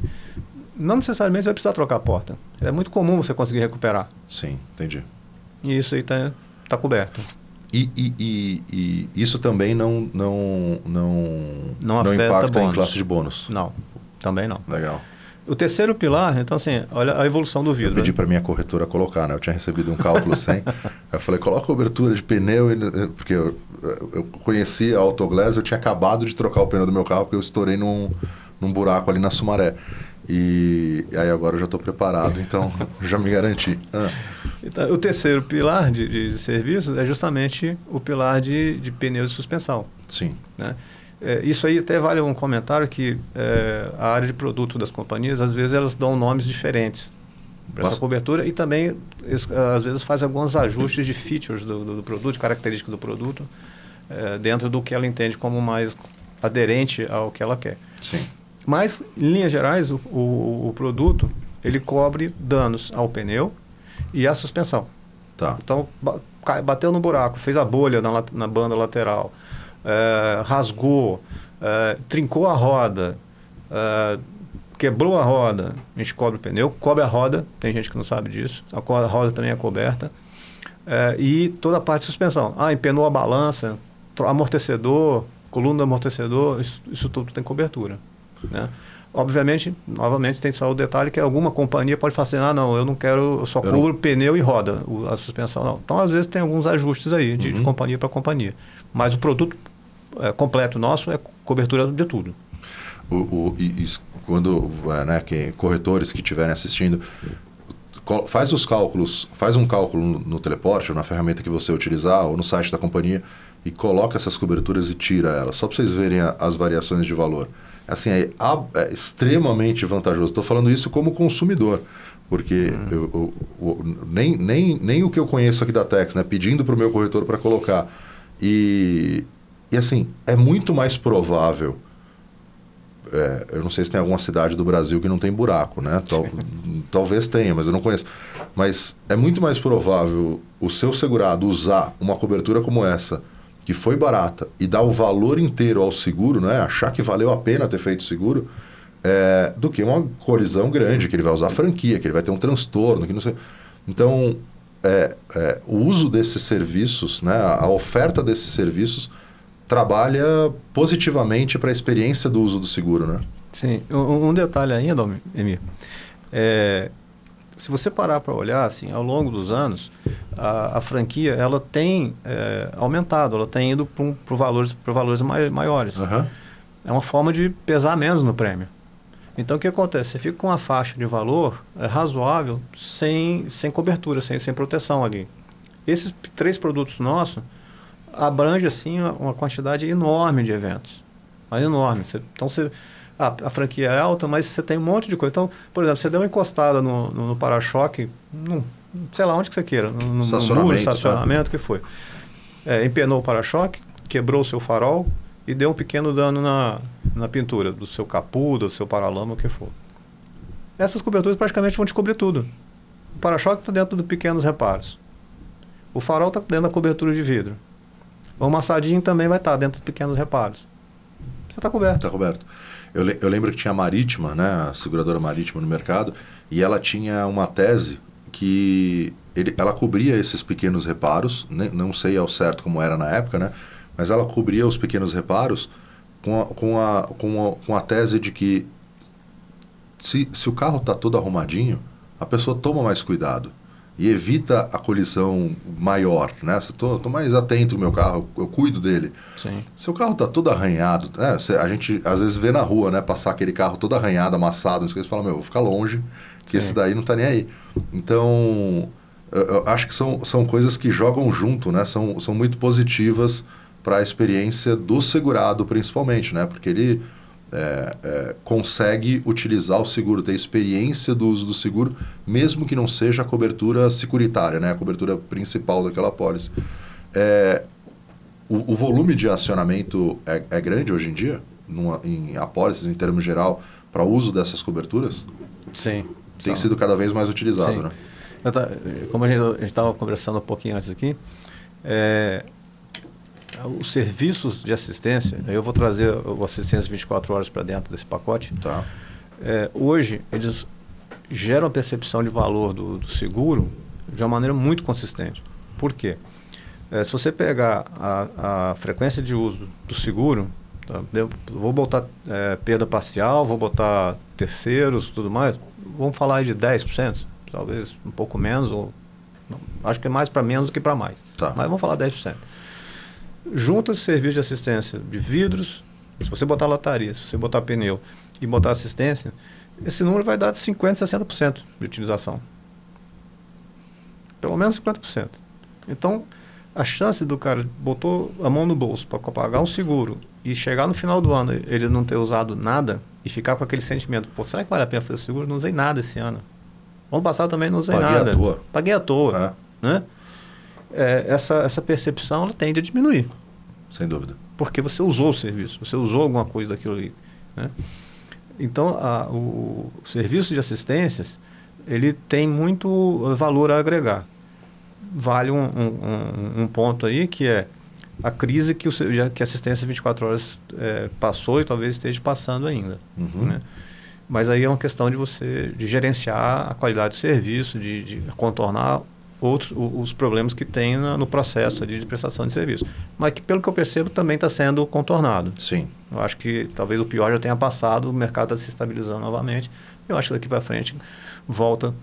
Não necessariamente você vai precisar trocar a porta. É muito comum você conseguir recuperar. Sim, entendi. E isso aí está tá coberto. E, e, e, e, isso também não, não, não, não, não impacta bônus. em classe de bônus? Não, também não. Legal. O terceiro pilar, então assim, olha a evolução do vidro. Eu pedi para minha corretora colocar, né? Eu tinha recebido um cálculo sem. eu falei, coloca cobertura de pneu, porque eu, eu conheci a Autoglass, eu tinha acabado de trocar o pneu do meu carro, porque eu estourei num, num buraco ali na Sumaré. E, aí agora eu já estou preparado, então já me garanti. Ah. Então, o terceiro pilar de, de, serviços é justamente o pilar de, de pneus de suspensão. Sim. Né? É, isso aí até vale um comentário que é, a área de produto das companhias, às vezes elas dão nomes diferentes para essa cobertura e também às vezes faz alguns ajustes de features do, do, do produto, de características do produto, é, dentro do que ela entende como mais aderente ao que ela quer. Sim. Mas, em linhas gerais, o, o, o produto ele cobre danos ao pneu e à suspensão. Tá. Então, bateu no buraco, fez a bolha na, na banda lateral, é, rasgou, é, trincou a roda, é, quebrou a roda, a gente cobre o pneu, cobre a roda, tem gente que não sabe disso, a roda também é coberta, e toda a parte de suspensão. Ah, empenou a balança, amortecedor, coluna do amortecedor, isso, isso tudo tem cobertura. Né? Obviamente, novamente, tem só o detalhe que alguma companhia pode fazer, assim, ah, não, eu não quero, eu só eu cubro não... pneu e roda, a suspensão não. Então, às vezes, tem alguns ajustes aí, de, uhum. de companhia para companhia. Mas o produto é, completo nosso é cobertura de tudo. O, o, quando é, né, que, corretores que estiverem assistindo, faz os cálculos, faz um cálculo no, teleporte, ou na ferramenta que você utilizar, ou no site da companhia, e coloca essas coberturas e tira elas, só para vocês verem a, as variações de valor assim, é, é extremamente vantajoso. Estou falando isso como consumidor, porque uhum. eu, eu, eu, nem, nem, nem o que eu conheço aqui da Tex, né, pedindo para o meu corretor para colocar e e assim, é muito mais provável. É, eu não sei se tem alguma cidade do Brasil que não tem buraco, né? Tal, talvez tenha, mas eu não conheço. Mas é muito mais provável o seu segurado usar uma cobertura como essa, que foi barata, e dar o valor inteiro ao seguro, né? Achar que valeu a pena ter feito seguro, é, do que uma colisão grande, que ele vai usar franquia, que ele vai ter um transtorno, que não sei. Então, é, é, o uso desses serviços, né, a oferta desses serviços trabalha positivamente para a experiência do uso do seguro, né? Sim. Um, um detalhe ainda, Emir. É, se você parar para olhar, assim, ao longo dos anos, a, a franquia ela tem é, aumentado, ela tem ido para valores, valores maiores. Uhum. É uma forma de pesar menos no prêmio. Então o que acontece? Você fica com uma faixa de valor é, razoável sem, sem cobertura, sem, sem proteção ali. Esses três produtos nossos abrange assim uma quantidade enorme de eventos. Mas enorme. Você, então você. Ah, a franquia é alta, mas você tem um monte de coisa. Então, por exemplo, você deu uma encostada no, no, no para-choque, sei lá onde que você queira, no, no, estacionamento, no estacionamento, que foi. É, empenou o para-choque, quebrou o seu farol, e deu um pequeno dano na, na pintura do seu capô, do seu paralama, o que for. Essas coberturas praticamente vão te cobrir tudo. O para-choque está dentro de pequenos reparos. O farol está dentro da cobertura de vidro. O amassadinho também vai estar tá dentro de pequenos reparos. Você está coberto. Está coberto. Eu, eu lembro que tinha a Marítima, né, a seguradora Marítima no mercado, e ela tinha uma tese que ele, ela cobria esses pequenos reparos, ne, não sei ao certo como era na época, né, mas ela cobria os pequenos reparos com a, com a, com a, com a tese de que se, se o carro está todo arrumadinho, a pessoa toma mais cuidado e evita a colisão maior, né? Estou mais atento ao meu carro, eu cuido dele. Sim. Se o carro está todo arranhado, né? a gente às vezes vê na rua, né? Passar aquele carro todo arranhado, amassado, não sei o que, você fala, meu, vou ficar longe, que Sim. esse daí não está nem aí. Então, eu, eu acho que são, são coisas que jogam junto, né? São, são muito positivas para a experiência do segurado, principalmente, né? Porque ele é, é, consegue utilizar o seguro, ter experiência do uso do seguro, mesmo que não seja a cobertura securitária, né? A cobertura principal daquela pólice. É, o, o, volume de acionamento é, é grande hoje em dia, numa, em apólices em termos geral, para o uso dessas coberturas? Sim. Tem são. sido cada vez mais utilizado, Sim. né? Tá, como a gente estava conversando um pouquinho antes aqui, é, os serviços de assistência, eu vou trazer o assistência 24 horas para dentro desse pacote. Tá. É, hoje, eles geram a percepção de valor do, do, seguro de uma maneira muito consistente. Por quê? É, se você pegar a, a, frequência de uso do seguro, tá, vou botar é, perda parcial, vou botar terceiros tudo mais, vamos falar de 10%, talvez um pouco menos, ou não, acho que é mais para menos do que para mais. Tá. Mas vamos falar 10% junta serviço de assistência de vidros, se você botar lataria, se você botar pneu e botar assistência, esse número vai dar de 50% a 60% de utilização. Pelo menos 50%. Então, a chance do cara botou a mão no bolso para pagar um seguro e chegar no final do ano ele não ter usado nada e ficar com aquele sentimento, pô, será que vale a pena fazer seguro? Não usei nada esse ano. Ano passado também não usei Paguei nada. Paguei à toa. Paguei à toa. É. Né? é, essa, essa percepção ela tende a diminuir. Sem dúvida. Porque você usou o serviço, você usou alguma coisa daquilo ali. Né? Então, a, o, o serviço de assistências, ele tem muito valor a agregar. Vale um, um, um ponto aí que é a crise que, o, que a assistência 24 horas é, passou e talvez esteja passando ainda. Uhum. Né? Mas aí é uma questão de você de gerenciar a qualidade do serviço, de, de contornar outros os problemas que tem no processo de prestação de serviço. Mas que, pelo que eu percebo, também está sendo contornado. Sim. Eu acho que talvez o pior já tenha passado, o mercado está se estabilizando novamente. Eu acho que daqui para frente volta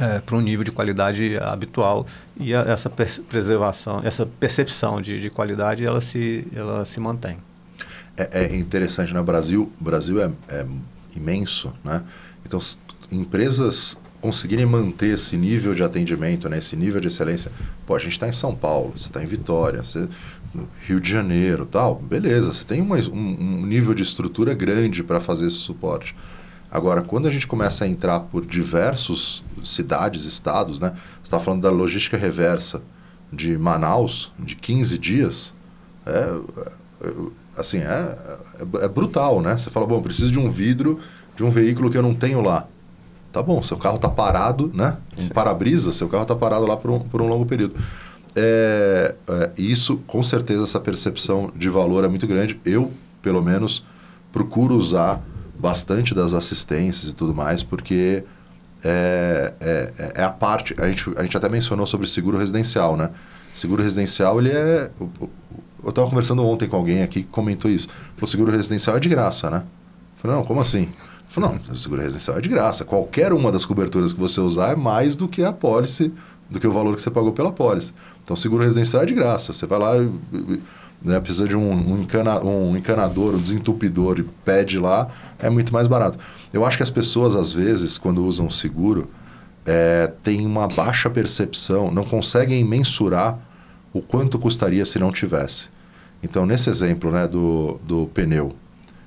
é, para um nível de qualidade habitual e a, essa preservação, essa percepção de, de, qualidade, ela se, ela se mantém. É, é interessante, né? Brasil, Brasil é, é imenso, né? Então, empresas conseguirem manter esse nível de atendimento, né, esse nível de excelência. Pô, a gente está em São Paulo, você está em Vitória, você, Rio de Janeiro, tal, beleza, você tem uma, um, um nível de estrutura grande para fazer esse suporte. Agora, quando a gente começa a entrar por diversos cidades, estados, né, você está falando da logística reversa de Manaus, de 15 dias, É, é, assim, é, é, é, brutal, né? Você fala, bom, preciso de um vidro de um veículo que eu não tenho lá. Tá bom, seu carro está parado, né? Um para-brisa, seu carro está parado lá por um, por um longo período. É, é, isso, com certeza, essa percepção de valor é muito grande. Eu, pelo menos, procuro usar bastante das assistências e tudo mais, porque é, é, é, é a parte. A gente, a gente até mencionou sobre seguro residencial, né? Seguro residencial, ele é. Eu estava conversando ontem com alguém aqui que comentou isso. Falou: seguro residencial é de graça, né? Eu falei: não, como assim? Falou: não, seguro residencial é de graça. Qualquer uma das coberturas que você usar é mais do que a pólice, do que o valor que você pagou pela pólice. Então, seguro residencial é de graça. Você vai lá né, precisa de um, um, encana, um encanador, um desentupidor e pede lá, é muito mais barato. Eu acho que as pessoas, às vezes, quando usam seguro, é, têm uma baixa percepção, não conseguem mensurar o quanto custaria se não tivesse. Então, nesse exemplo né, do, do pneu,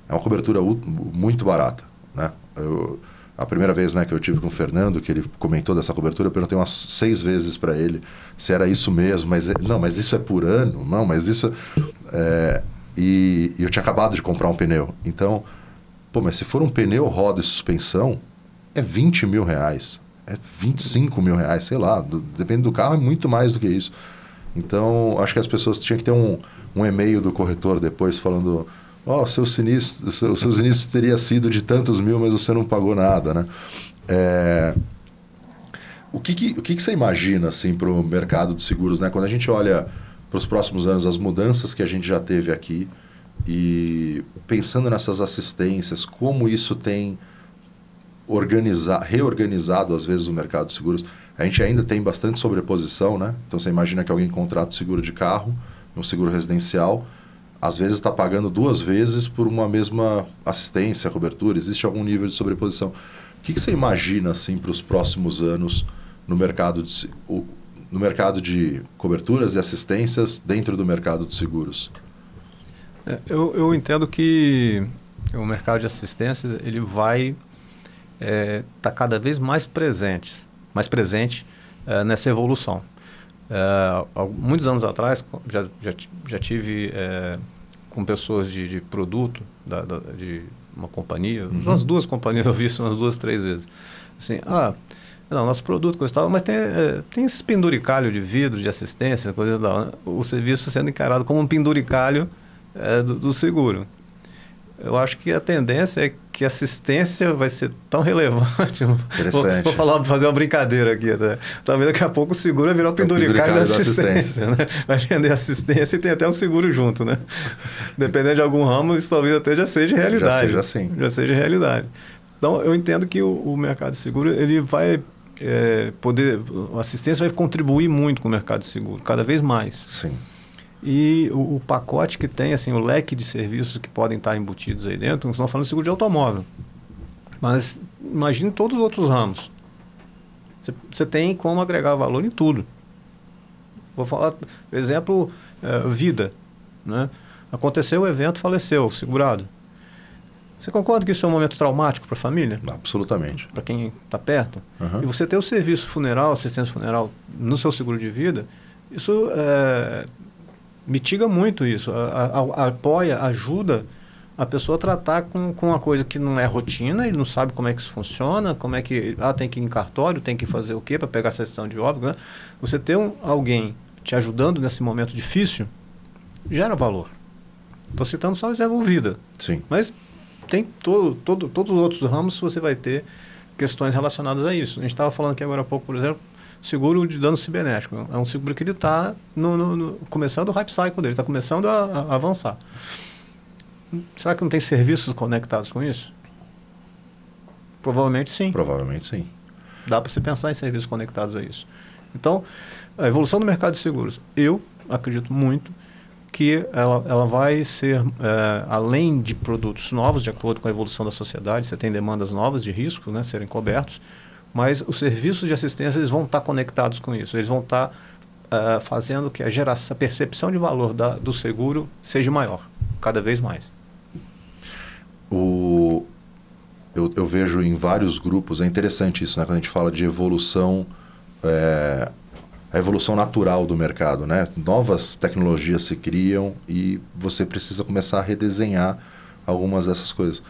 é uma cobertura muito barata. Né? Eu, a primeira vez né, que eu tive com o Fernando, que ele comentou dessa cobertura, eu perguntei umas seis vezes para ele se era isso mesmo. Mas não, mas isso é por ano? Não, mas isso. É, e, e, eu tinha acabado de comprar um pneu. Então, pô, mas se for um pneu, roda e suspensão, é 20 mil reais. É 25 mil reais, sei lá. Do, depende do carro, é muito mais do que isso. Então, acho que as pessoas tinham que ter um, um e-mail do corretor depois falando ó, oh, seu sinistro, seu, seu sinistro teria sido de tantos mil, mas você não pagou nada, né? É... O, que, que, o que, que você imagina assim, para o mercado de seguros? Né? Quando a gente olha para os próximos anos, as mudanças que a gente já teve aqui e pensando nessas assistências, como isso tem organizar, reorganizado às vezes o mercado de seguros. A gente ainda tem bastante sobreposição, né? Então você imagina que alguém contrata seguro de carro, um seguro residencial, às vezes está pagando duas vezes por uma mesma assistência, cobertura, existe algum nível de sobreposição. O que, que você imagina assim para os próximos anos no mercado de, no mercado de coberturas e assistências dentro do mercado de seguros? É, eu, eu entendo que o mercado de assistências ele vai estar é, tá cada vez mais presente, mais presente é, nessa evolução. Uh, muitos anos atrás, já, já, já tive é, com pessoas de, de produto, da, da, de uma companhia, uhum. umas duas companhias eu vi isso umas duas, três vezes. Assim, ah, não, nosso produto custava, mas tem, é, tem esse penduricalho de vidro, de assistência, coisas da o serviço sendo encarado como um penduricalho é, do, do seguro eu acho que a tendência é que a assistência vai ser tão relevante. Interessante. Vou, vou falar, fazer uma brincadeira aqui. Né? Talvez daqui a pouco o seguro vai virar o penduricário da assistência. assistência. Né? Vai vender assistência e tem até um seguro junto. Né? Dependendo de algum ramo, isso talvez até já seja realidade. Já seja assim. Já seja realidade. Então, eu entendo que o, o mercado de seguro ele vai é, poder... A assistência vai contribuir muito com o mercado de seguro, cada vez mais. Sim. E o, o, pacote que tem, assim, o leque de serviços que podem estar embutidos aí dentro, nós estamos falando de seguro de automóvel. Mas imagine todos os outros ramos. Você tem como agregar valor em tudo. Vou falar, por exemplo, é, vida. Né? Aconteceu o evento, faleceu, segurado. Você concorda que isso é um momento traumático para a família? Absolutamente. Para quem está perto? Uhum. E você ter o serviço funeral, assistência funeral no seu seguro de vida, isso é, mitiga muito isso, a, a, apoia, ajuda a pessoa a tratar com, com uma coisa que não é rotina, ele não sabe como é que isso funciona, como é que ah, tem que ir em cartório, tem que fazer o quê para pegar a sessão de óbito. Né? Você ter um, alguém te ajudando nesse momento difícil gera valor. Estou citando só reserva vida. Sim. Mas tem todo, todo, todos os outros ramos você vai ter questões relacionadas a isso. A gente estava falando aqui agora há pouco, por exemplo, seguro de dano cibernético. É um seguro que ele está começando o hype cycle dele, está começando a, a, avançar. Será que não tem serviços conectados com isso? Provavelmente sim. Provavelmente sim. Dá para se pensar em serviços conectados a isso. Então, a evolução do mercado de seguros, eu acredito muito que ela, ela vai ser, é, além de produtos novos, de acordo com a evolução da sociedade, você tem demandas novas de risco né, serem cobertos, mas os serviços de assistência eles vão estar conectados com isso, eles vão estar uh, fazendo que a geração, a percepção de valor da, do seguro seja maior, cada vez mais. O, eu, eu, vejo em vários grupos, é interessante isso, né? quando a gente fala de evolução é, a evolução natural do mercado, né? Novas tecnologias se criam e você precisa começar a redesenhar algumas dessas coisas.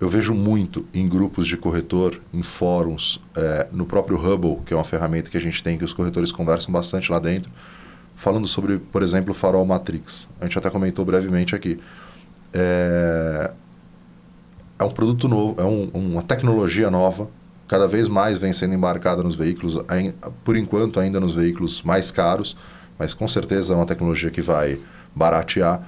Eu vejo muito em grupos de corretor, em fóruns, é, no próprio Hubble, que é uma ferramenta que a gente tem, que os corretores conversam bastante lá dentro, falando sobre, por exemplo, farol Matrix. A gente até comentou brevemente aqui. É, é um produto novo, é um, uma tecnologia nova, cada vez mais vem sendo embarcada nos veículos, por enquanto ainda nos veículos mais caros, mas com certeza é uma tecnologia que vai baratear.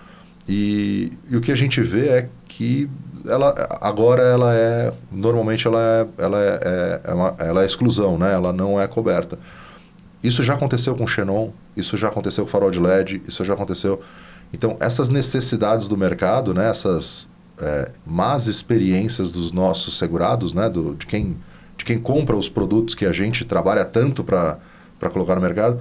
E, e o que a gente vê é que ela agora ela é normalmente ela é, ela é, é, é uma, ela é exclusão, né? Ela não é coberta. Isso já aconteceu com o Xenon, isso já aconteceu com farol de LED, isso já aconteceu. Então essas necessidades do mercado, né? Essas é, más experiências dos nossos segurados, né? Do, de quem de quem compra os produtos que a gente trabalha tanto para colocar no mercado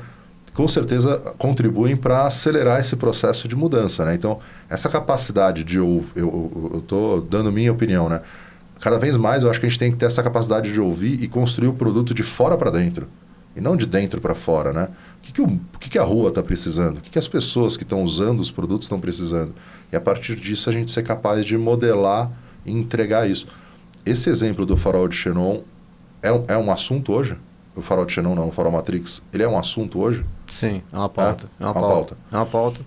com certeza contribuem para acelerar esse processo de mudança. Né? Então, essa capacidade de ouvir, eu estou dando minha opinião, né? cada vez mais eu acho que a gente tem que ter essa capacidade de ouvir e construir o produto de fora para dentro. E não de dentro para fora, né? O que, que, o, que, que a rua está precisando? O que, que as pessoas que estão usando os produtos estão precisando? E a partir disso a gente ser capaz de modelar e entregar isso. Esse exemplo do farol de Xenon é, é um assunto hoje? O farol de Xenon não, o farol Matrix, ele é um assunto hoje? Sim, é uma pauta. É, é uma, pauta. pauta. É uma pauta.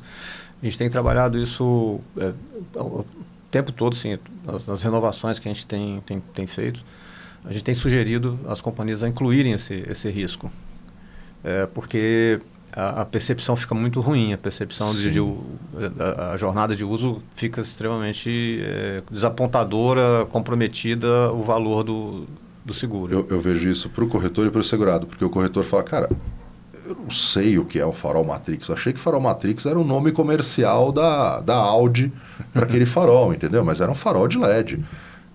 A gente tem trabalhado isso é, o tempo todo, sim, nas, nas, renovações que a gente tem, tem, tem feito. A gente tem sugerido as companhias a incluírem esse, esse risco. É, porque a, a, percepção fica muito ruim, a percepção de, de, a, a, jornada de uso fica extremamente é, desapontadora, comprometida o valor do, do seguro. Eu, eu vejo isso para o corretor e para o segurado, porque o corretor fala, cara, eu não sei o que é o farol Matrix. Eu achei que farol Matrix era o nome comercial da, da Audi para aquele farol, entendeu? Mas era um farol de LED.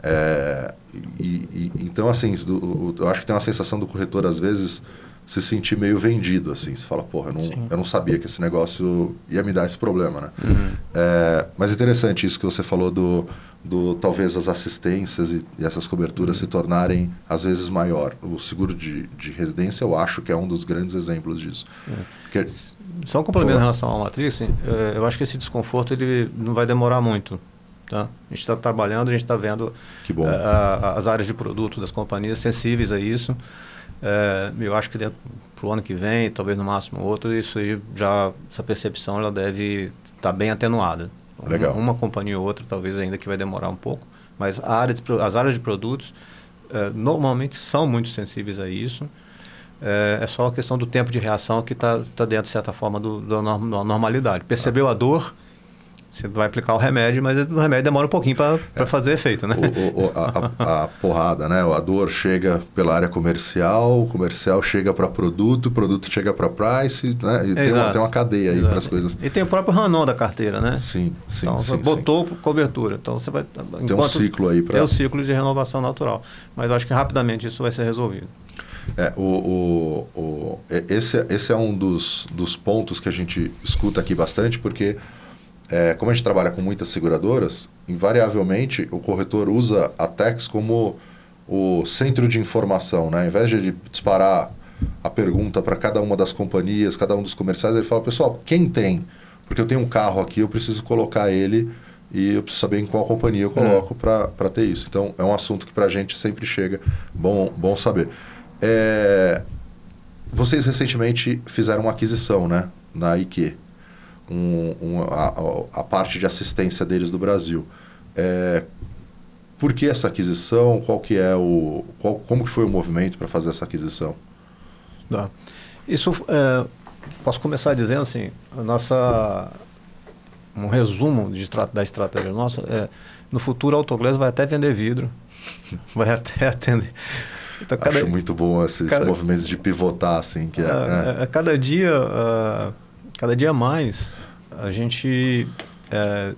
É, e, e, então, assim, do, eu acho que tem uma sensação do corretor, às vezes, se sentir meio vendido, assim. Você fala, porra, eu não, eu não sabia que esse negócio ia me dar esse problema, né? Uhum. É, mas interessante isso que você falou do, do talvez as assistências e, e essas coberturas uhum. se tornarem, às vezes, maior. O seguro de, de residência, eu acho que é um dos grandes exemplos disso. É. Porque, Só um complemento em relação à matriz, é, eu acho que esse desconforto ele não vai demorar muito. Tá? A gente está trabalhando, a gente está vendo a, é, a, as áreas de produto das companhias sensíveis a isso. É, eu acho que para o ano que vem, talvez no máximo outro, isso aí já essa percepção ela deve estar tá bem atenuada. Legal. Uma, uma, companhia ou outra, talvez ainda que vai demorar um pouco, mas área de, as áreas de produtos é, normalmente são muito sensíveis a isso. É, é, só a questão do tempo de reação que está tá dentro, de certa forma, do, do, da normalidade. Percebeu a dor, você vai aplicar o remédio, mas o remédio demora um pouquinho para é. fazer efeito, né? O, o, a, a, porrada, né? A dor chega pela área comercial, o comercial chega para produto, o produto chega para price, né? E tem uma, tem uma, cadeia aí para as coisas. E tem o próprio Ranon da carteira, né? Sim, sim. Então, sim, você botou sim. cobertura. Então, você vai... Tem um ciclo aí para... Tem um ciclo de renovação natural. Mas acho que rapidamente isso vai ser resolvido. É, o, o, o, esse, esse é um dos, dos pontos que a gente escuta aqui bastante, porque é, como a gente trabalha com muitas seguradoras, invariavelmente o corretor usa a Tex como o centro de informação. Né? Ao invés de disparar a pergunta para cada uma das companhias, cada um dos comerciais, ele fala, pessoal, quem tem? Porque eu tenho um carro aqui, eu preciso colocar ele e eu preciso saber em qual companhia eu coloco é. para ter isso. Então, é um assunto que para a gente sempre chega, bom, bom saber. É, vocês recentemente fizeram uma aquisição né, na IQ um, um, a, a, parte de assistência deles do Brasil. É, por que essa aquisição? Qual que é o, qual, como que foi o movimento para fazer essa aquisição? Tá. Isso é, posso começar dizendo assim, a nossa um resumo de, da estratégia nossa é no futuro a Autoglass vai até vender vidro, vai até atender. Então, cada, Acho muito bom esses cada, movimentos de pivotar assim que é, é, é. cada dia uh, cada dia mais a gente é,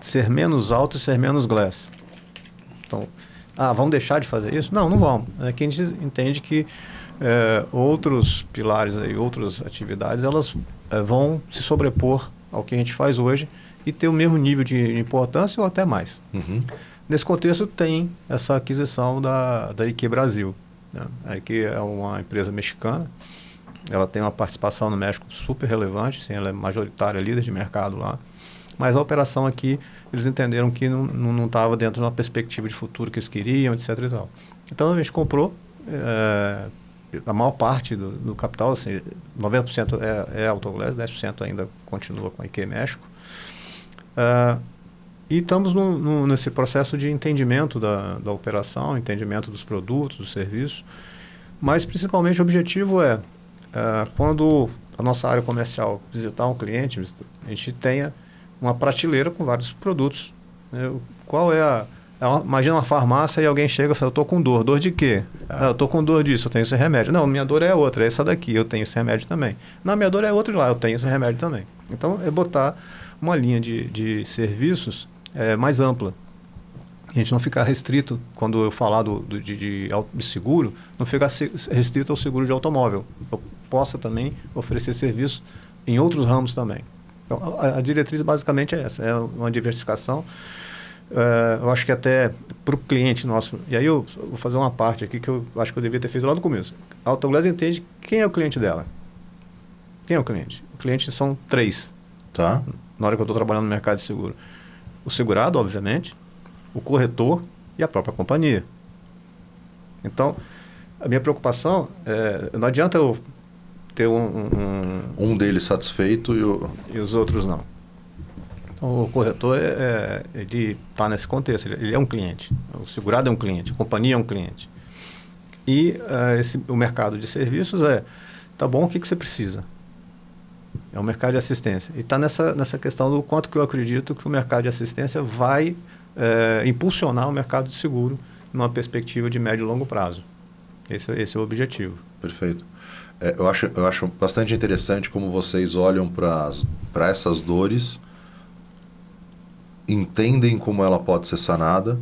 ser menos alto e ser menos glass. Então, ah, vamos deixar de fazer isso? Não, não vamos. É que a gente entende que é, outros pilares aí, outras atividades, elas é, vão se sobrepor ao que a gente faz hoje e ter o mesmo nível de importância ou até mais. Uhum. Nesse contexto tem essa aquisição da, da IQ Brasil. Né? A IQ é uma empresa mexicana ela tem uma participação no México super relevante, sim, ela é majoritária, líder de mercado lá. Mas a operação aqui, eles entenderam que não estava dentro de uma perspectiva de futuro que eles queriam, etc. E tal. Então a gente comprou é, a maior parte do, do capital, assim, 90% é, é Autoglass, 10% ainda continua com a IQ México. Uh, e estamos no, no, nesse processo de entendimento da, da operação, entendimento dos produtos, dos serviços, mas principalmente o objetivo é, uh, quando a nossa área comercial visitar um cliente, a gente tenha uma prateleira com vários produtos. Né? Qual é a é uma, imagina uma farmácia e alguém chega e fala, eu estou com dor. Dor de quê? Ah. Ah, eu estou com dor disso, eu tenho esse remédio. Não, minha dor é outra, é essa daqui, eu tenho esse remédio também. Não, minha dor é outra lá, eu tenho esse remédio também. Então, é botar uma linha de, de serviços é, mais ampla. A gente não ficar restrito, quando eu falar do, do de, de, de, seguro, não ficar restrito ao seguro de automóvel. Eu possa também oferecer serviço em outros ramos também. Então, a, a diretriz basicamente é essa, é uma diversificação. Uh, eu acho que até para o cliente nosso, e aí eu vou fazer uma parte aqui que eu acho que eu devia ter feito lá no começo. A Autoglass entende quem é o cliente dela. Quem é o cliente? O cliente são três. Tá. Na hora que eu estou trabalhando no mercado de seguro. O segurado, obviamente, o corretor e a própria companhia. Então, a minha preocupação é, não adianta eu ter um, um, um deles satisfeito e, o... e os outros não. O corretor, é, é ele está nesse contexto, ele, ele, é um cliente. O segurado é um cliente, a companhia é um cliente. E uh, esse, o mercado de serviços é, tá bom, o que, que você precisa? É um mercado de assistência. E está nessa, nessa questão do quanto que eu acredito que o mercado de assistência vai é, impulsionar o mercado de seguro numa perspectiva de médio e longo prazo. Esse, esse é o objetivo. Perfeito. É, eu, acho, eu acho bastante interessante como vocês olham para essas dores entendem como ela pode ser sanada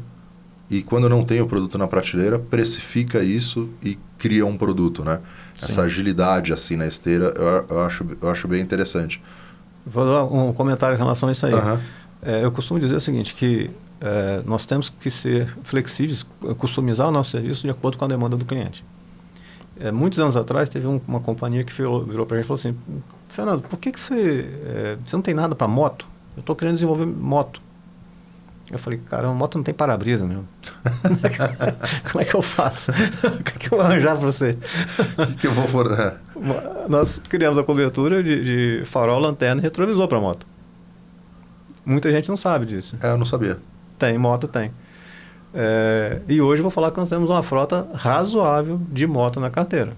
e quando não tem o produto na prateleira, precifica isso e cria um produto, né? Sim. Essa agilidade assim na esteira, eu, eu, acho, eu acho bem interessante. Vou dar um comentário em relação a isso aí. Uhum. É, eu costumo dizer o seguinte, que é, nós temos que ser flexíveis, customizar o nosso serviço de acordo com a demanda do cliente. É, muitos anos atrás, teve um, uma companhia que virou, virou para gente e falou assim, Fernando, por que, que você, é, você não tem nada para moto? Eu estou querendo desenvolver moto. Eu falei, cara, a moto não tem para-brisa, meu. Como é que eu faço? o que, eu vou arranjar para você? O que, eu vou fornecer? Nós criamos a cobertura de, de farol, lanterna e retrovisor para moto. Muita gente não sabe disso. É, eu não sabia. Tem, moto tem. É, e hoje eu vou falar que nós temos uma frota razoável de moto na carteira.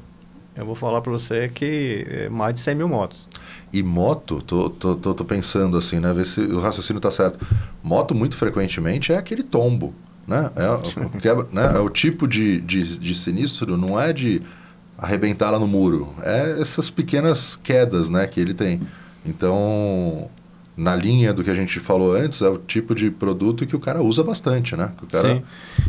Eu vou falar para você que é mais de 100 mil motos. E moto, tô, tô, tô, tô, pensando assim, né? Ver se o raciocínio tá certo. Moto, muito frequentemente, é aquele tombo. Né? É, quebra, né? é o tipo de, de, de sinistro, não é de arrebentar lá no muro. É essas pequenas quedas né, que ele tem. Então, na linha do que a gente falou antes, é o tipo de produto que o cara usa bastante, né? Cara... Sim.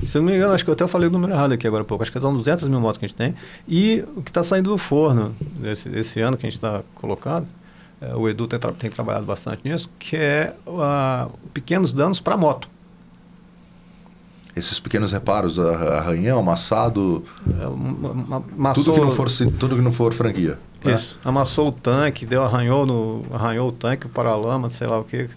Se não me engano, acho que eu até falei o número errado aqui agora há pouco. Acho que são 200 mil motos que a gente tem. E o que está saindo do forno esse, esse ano que a gente está colocando, é, o Edu tem, tra tem, trabalhado bastante nisso, que é uh, pequenos danos para moto. Esses pequenos reparos, arranhão, amassado, é, amassou, tudo, que não for, tudo que não for franquia. Né? Isso, né? amassou o tanque, deu, arranhou, no, arranhou o tanque, o paralama, sei lá o que.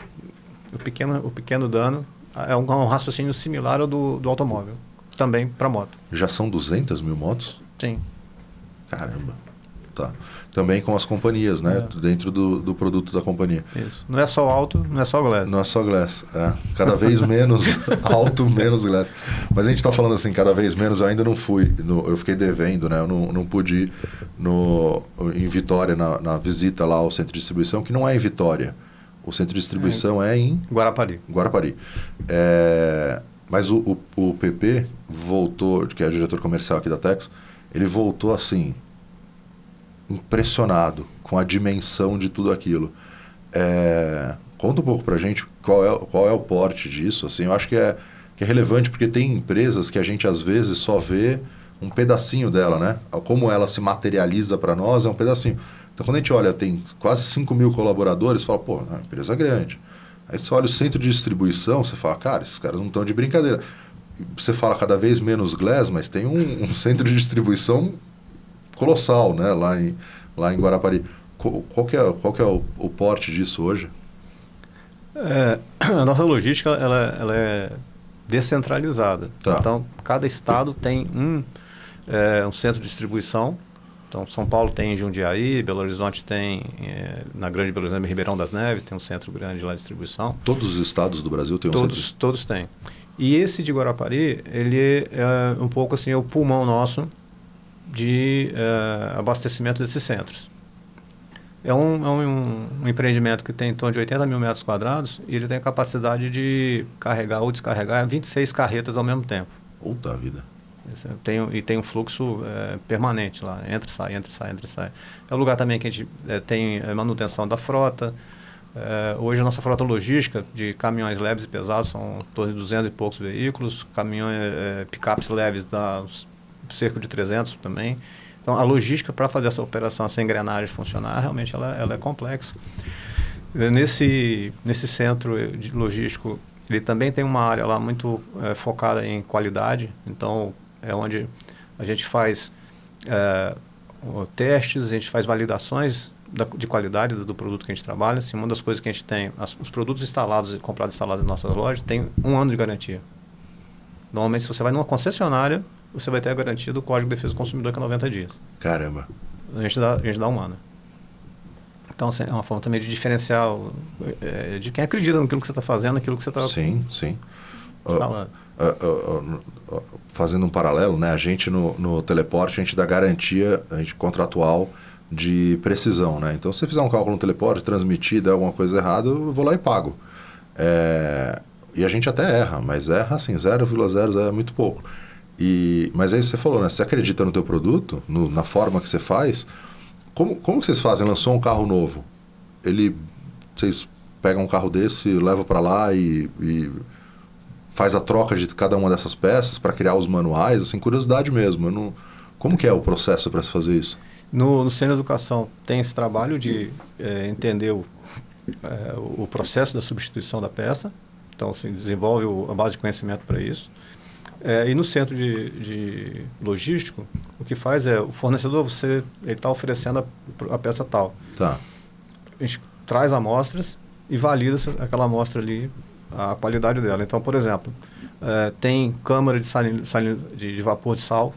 O pequeno, o pequeno dano é um, um raciocínio similar ao do, do automóvel, também para moto. Já são 200 mil motos? Sim. Caramba. Tá também com as companhias, né? É. Dentro do, do produto da companhia. Isso. Não é só alto, não é só glass. Não é só glass. É. Cada vez menos alto, menos glass. Mas a gente está falando assim, cada vez menos. Eu ainda não fui. No, eu fiquei devendo, né? Eu não, não pude ir no, em Vitória, na, na visita lá ao centro de distribuição, que não é em Vitória. O centro de distribuição é, é em... Guarapari. Guarapari. É, mas o, o, o PP voltou, que é o diretor comercial aqui da Tex, ele voltou assim impressionado com a dimensão de tudo aquilo. É, conta um pouco para gente qual é, qual é o porte disso. Assim, eu acho que é, que é relevante porque tem empresas que a gente às vezes só vê um pedacinho dela, né? Como ela se materializa para nós é um pedacinho. Então, quando a gente olha, tem quase 5 mil colaboradores, fala, pô, é uma empresa grande. Aí você olha o centro de distribuição, você fala, cara, esses caras não estão de brincadeira. Você fala cada vez menos Glass, mas tem um, um centro de distribuição colossal, né? Lá em, lá em Guarapari. Qual, qual que é, qual que é o, o porte disso hoje? É, a nossa logística ela, ela é descentralizada. Tá. Então, cada estado tem um, é, um centro de distribuição. Então, São Paulo tem em Jundiaí, Belo Horizonte tem é, na Grande Belo Horizonte, Ribeirão das Neves, tem um centro grande lá de distribuição. Todos os estados do Brasil têm um todos, centro? Todos têm. E esse de Guarapari, ele é um pouco assim, é o pulmão nosso de é, abastecimento desses centros. É, um, é um, um, empreendimento que tem em torno de 80 mil metros quadrados e ele tem a capacidade de carregar ou descarregar 26 carretas ao mesmo tempo. Puta vida. Tem, e tem um fluxo é, permanente lá, entra e sai, entra e sai, entra e sai. É um lugar também que a gente é, tem é, manutenção da frota. É, hoje a nossa frota logística de caminhões leves e pesados são em torno de 200 e poucos veículos, caminhões, é, picapes leves dá cerca de 300 também. Então, a logística para fazer essa operação, essa engrenagem funcionar, realmente ela, ela é complexa. Nesse, nesse centro de logístico, ele também tem uma área lá muito é, focada em qualidade. Então, é onde a gente faz é, testes, a gente faz validações da, de qualidade do, do, produto que a gente trabalha. Assim, uma das coisas que a gente tem, as, os produtos instalados e comprados instalados em nossas lojas, tem um ano de garantia. Normalmente, se você vai numa concessionária, você vai ter a garantia do Código de Defesa do Consumidor, que é 90 dias. Caramba. A gente dá, a gente dá um ano. Então, assim, é uma forma também de diferenciar é, de quem acredita naquilo que você está fazendo, naquilo que você está sim, sim. instalando. Uh, uh, uh, fazendo um paralelo, né? a gente no, no teleporte, a gente dá garantia a gente, contratual de precisão. Né? Então, se você fizer um cálculo no teleporte, transmitir, der alguma coisa errada, eu vou lá e pago. É, e a gente até erra, mas erra assim, 0,00 é muito pouco. E, mas aí você falou, né? Você acredita no teu produto, no, na forma que você faz. Como, como que vocês fazem? Lançou um carro novo. Ele, vocês pegam um carro desse, levam para lá e, e, faz a troca de cada uma dessas peças para criar os manuais? Assim, curiosidade mesmo. Não, como que é o processo para se fazer isso? No, no Centro de Educação tem esse trabalho de é, entender o, é, o processo da substituição da peça. Então, assim, desenvolve o, a base de conhecimento para isso. É, e no centro de, de, logístico, o que faz é o fornecedor você ele está oferecendo a, a, peça tal. Tá. A gente traz amostras e valida aquela amostra ali a qualidade dela. Então, por exemplo, é, tem câmara de, salin, salin, de, de, vapor de sal.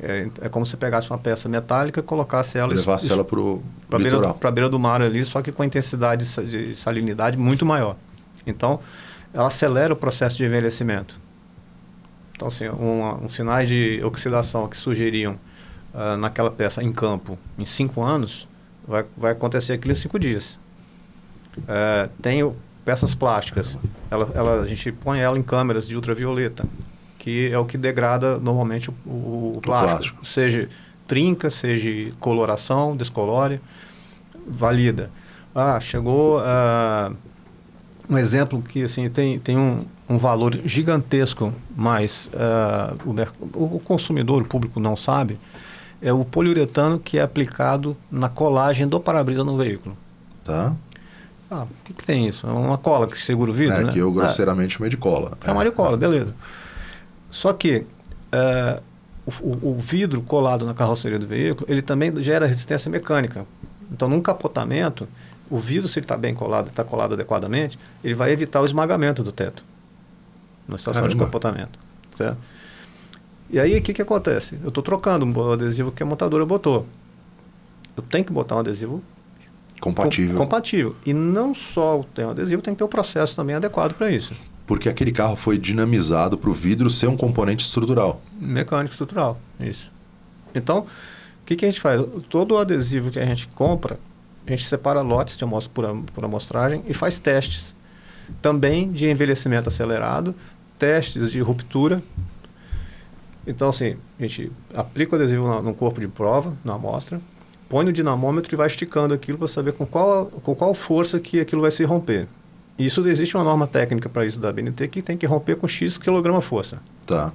É, é, como se pegasse uma peça metálica e colocasse ela... Levasse ela para o litoral. Para a beira do mar ali, só que com intensidade de salinidade muito maior. Então, ela acelera o processo de envelhecimento. Então, assim, um, um sinais de oxidação que sugeriam uh, naquela peça em campo em cinco anos, vai, vai acontecer aquilo em cinco dias. Uh, tem peças plásticas, ela, ela, a gente põe ela em câmeras de ultravioleta, que é o que degrada normalmente o, o, o plástico. plástico. Seja trinca, seja coloração, descolore, valida. Ah, chegou uh, um exemplo que assim tem, tem um, um valor gigantesco, mas uh, o, o, consumidor, o público não sabe, é o poliuretano que é aplicado na colagem do para-brisa no veículo. Tá. Ah, o que, que, tem isso? É uma cola que segura o vidro, é, né? que eu grosseiramente chamo de cola. É uma de cola, beleza. Só que uh, o, o, vidro colado na carroceria do veículo, ele também gera resistência mecânica. Então, num capotamento, o vidro, se ele está bem colado, está colado adequadamente, ele vai evitar o esmagamento do teto na situação Caramba. de comportamento. Certo? E aí, o que, que acontece? Eu estou trocando um adesivo que a montadora botou. Eu tenho que botar um adesivo compatível. Com, compatível. E não só tem um adesivo, tem que ter o um processo também adequado para isso. Porque aquele carro foi dinamizado para o vidro ser um componente estrutural. Mecânico estrutural, isso. Então, o que, que a gente faz? Todo o adesivo que a gente compra, a gente separa lotes de amostra por, por amostragem e faz testes. Também de envelhecimento acelerado, testes de ruptura. Então, assim, a gente aplica o adesivo no corpo de prova, na amostra, põe no dinamômetro e vai esticando aquilo para saber com qual, com qual força que aquilo vai se romper. Isso existe uma norma técnica para isso da BNT que tem que romper com X quilograma força. Tá.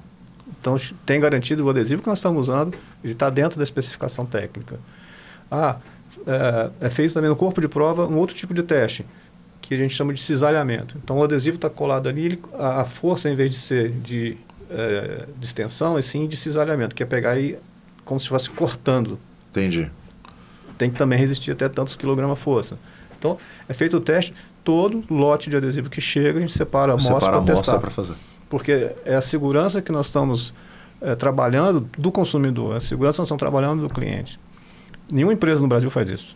Então tem garantido o adesivo que nós estamos usando, ele está dentro da especificação técnica. Ah, é, é, feito também no corpo de prova um outro tipo de teste que a gente chama de cisalhamento. Então, o adesivo está colado ali, ele, a força, em vez de ser de, é, de extensão, é sim de cisalhamento, que é pegar aí como se estivesse cortando. Entendi. tem que também resistir até tantos quilogramas força. Então, é feito o teste, todo lote de adesivo que chega, a gente separa a amostra para testar. para fazer. Porque é a segurança que nós estamos é, trabalhando do consumidor, é a segurança que nós estamos trabalhando do cliente. Nenhuma empresa no Brasil faz isso.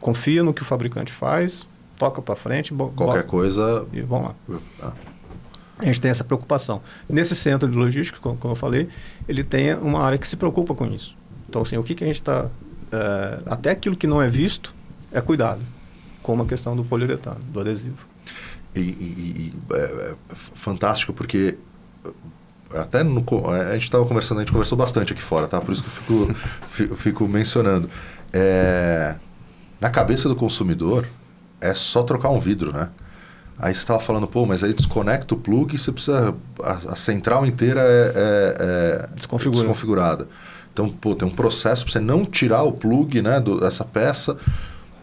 Confia no que o fabricante faz, toca para frente, qualquer bota, coisa e vamos lá. Ah. A gente tem essa preocupação. Nesse centro de logística, como, como, eu falei, ele tem uma área que se preocupa com isso. Então, assim, o que, que a gente está. É, até aquilo que não é visto é cuidado, como a questão do poliuretano, do adesivo. E, e, e é, é, fantástico, porque até no, a gente estava conversando, a gente conversou bastante aqui fora, tá? Por isso que eu fico, fico mencionando. É, na cabeça do consumidor, é só trocar um vidro, né? Aí você estava falando, pô, mas aí desconecta o plug e você precisa. A, a central inteira é, é, é Desconfigura. desconfigurada. Então, pô, tem um processo para você não tirar o plug né, do, dessa peça.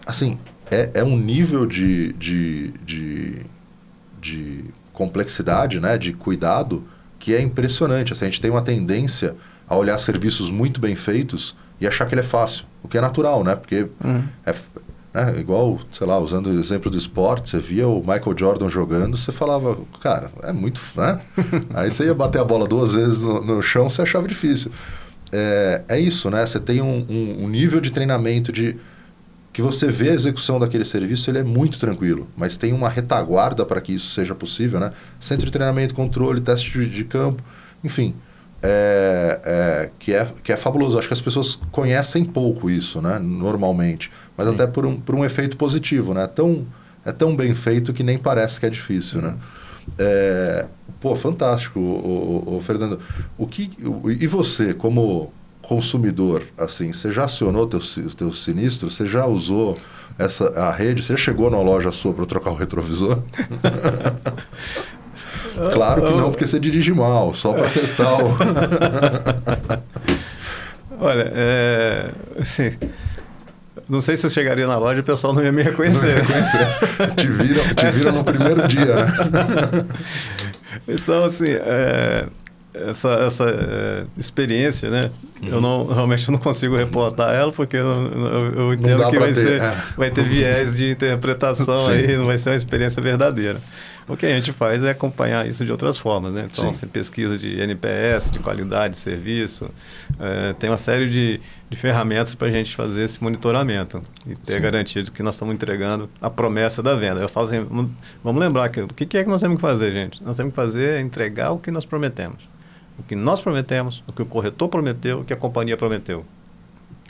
Assim, é, é um nível de, de, de, de complexidade, né, de cuidado, que é impressionante. Assim, a gente tem uma tendência a olhar serviços muito bem feitos e achar que ele é fácil, o que é natural, né? Porque uhum. é, né? Igual, sei lá, usando o exemplo do esporte, você via o Michael Jordan jogando, você falava, cara, é muito. Né? Aí você ia bater a bola duas vezes no, no chão, você achava difícil. É, é isso, né? Você tem um, um, um, nível de treinamento de que você vê a execução daquele serviço, ele é muito tranquilo, mas tem uma retaguarda para que isso seja possível, né? Centro de treinamento, controle, teste de, de campo, enfim é, é, que, é, que é fabuloso. Acho que as pessoas conhecem pouco isso, né? Normalmente. Mas Sim. até por um, por um efeito positivo, né? Tão, é tão bem feito que nem parece que é difícil, né? É, pô, fantástico, o, o, o, Fernando. O que, o, e você, como consumidor, assim, você já acionou teu, teu sinistro? Você já usou essa, a rede? Você chegou numa loja sua para trocar o retrovisor? Claro que não, porque você dirige mal, só para testar o... Olha, é, assim, não sei se eu chegaria na loja e o pessoal não ia me reconhecer. Não ia reconhecer. te viram, te Essa... viram no primeiro dia, né? então, assim, é, essa, essa é, experiência, né? Uhum. Eu não, realmente eu não consigo reportar ela, porque eu, eu, eu entendo que vai, ter, ser, é. vai ter viés de interpretação aí, não vai ser uma experiência verdadeira. O que a gente faz é acompanhar isso de outras formas, né? Então, assim, pesquisa de NPS, de qualidade de serviço, é, tem uma série de, de ferramentas para a gente fazer esse monitoramento e ter Sim. garantido que nós estamos entregando a promessa da venda. Eu falo assim, vamos lembrar que o que é que nós temos que fazer, gente? Nós temos que fazer é entregar o que nós prometemos. O que nós prometemos, o que o corretor prometeu, o que a companhia prometeu.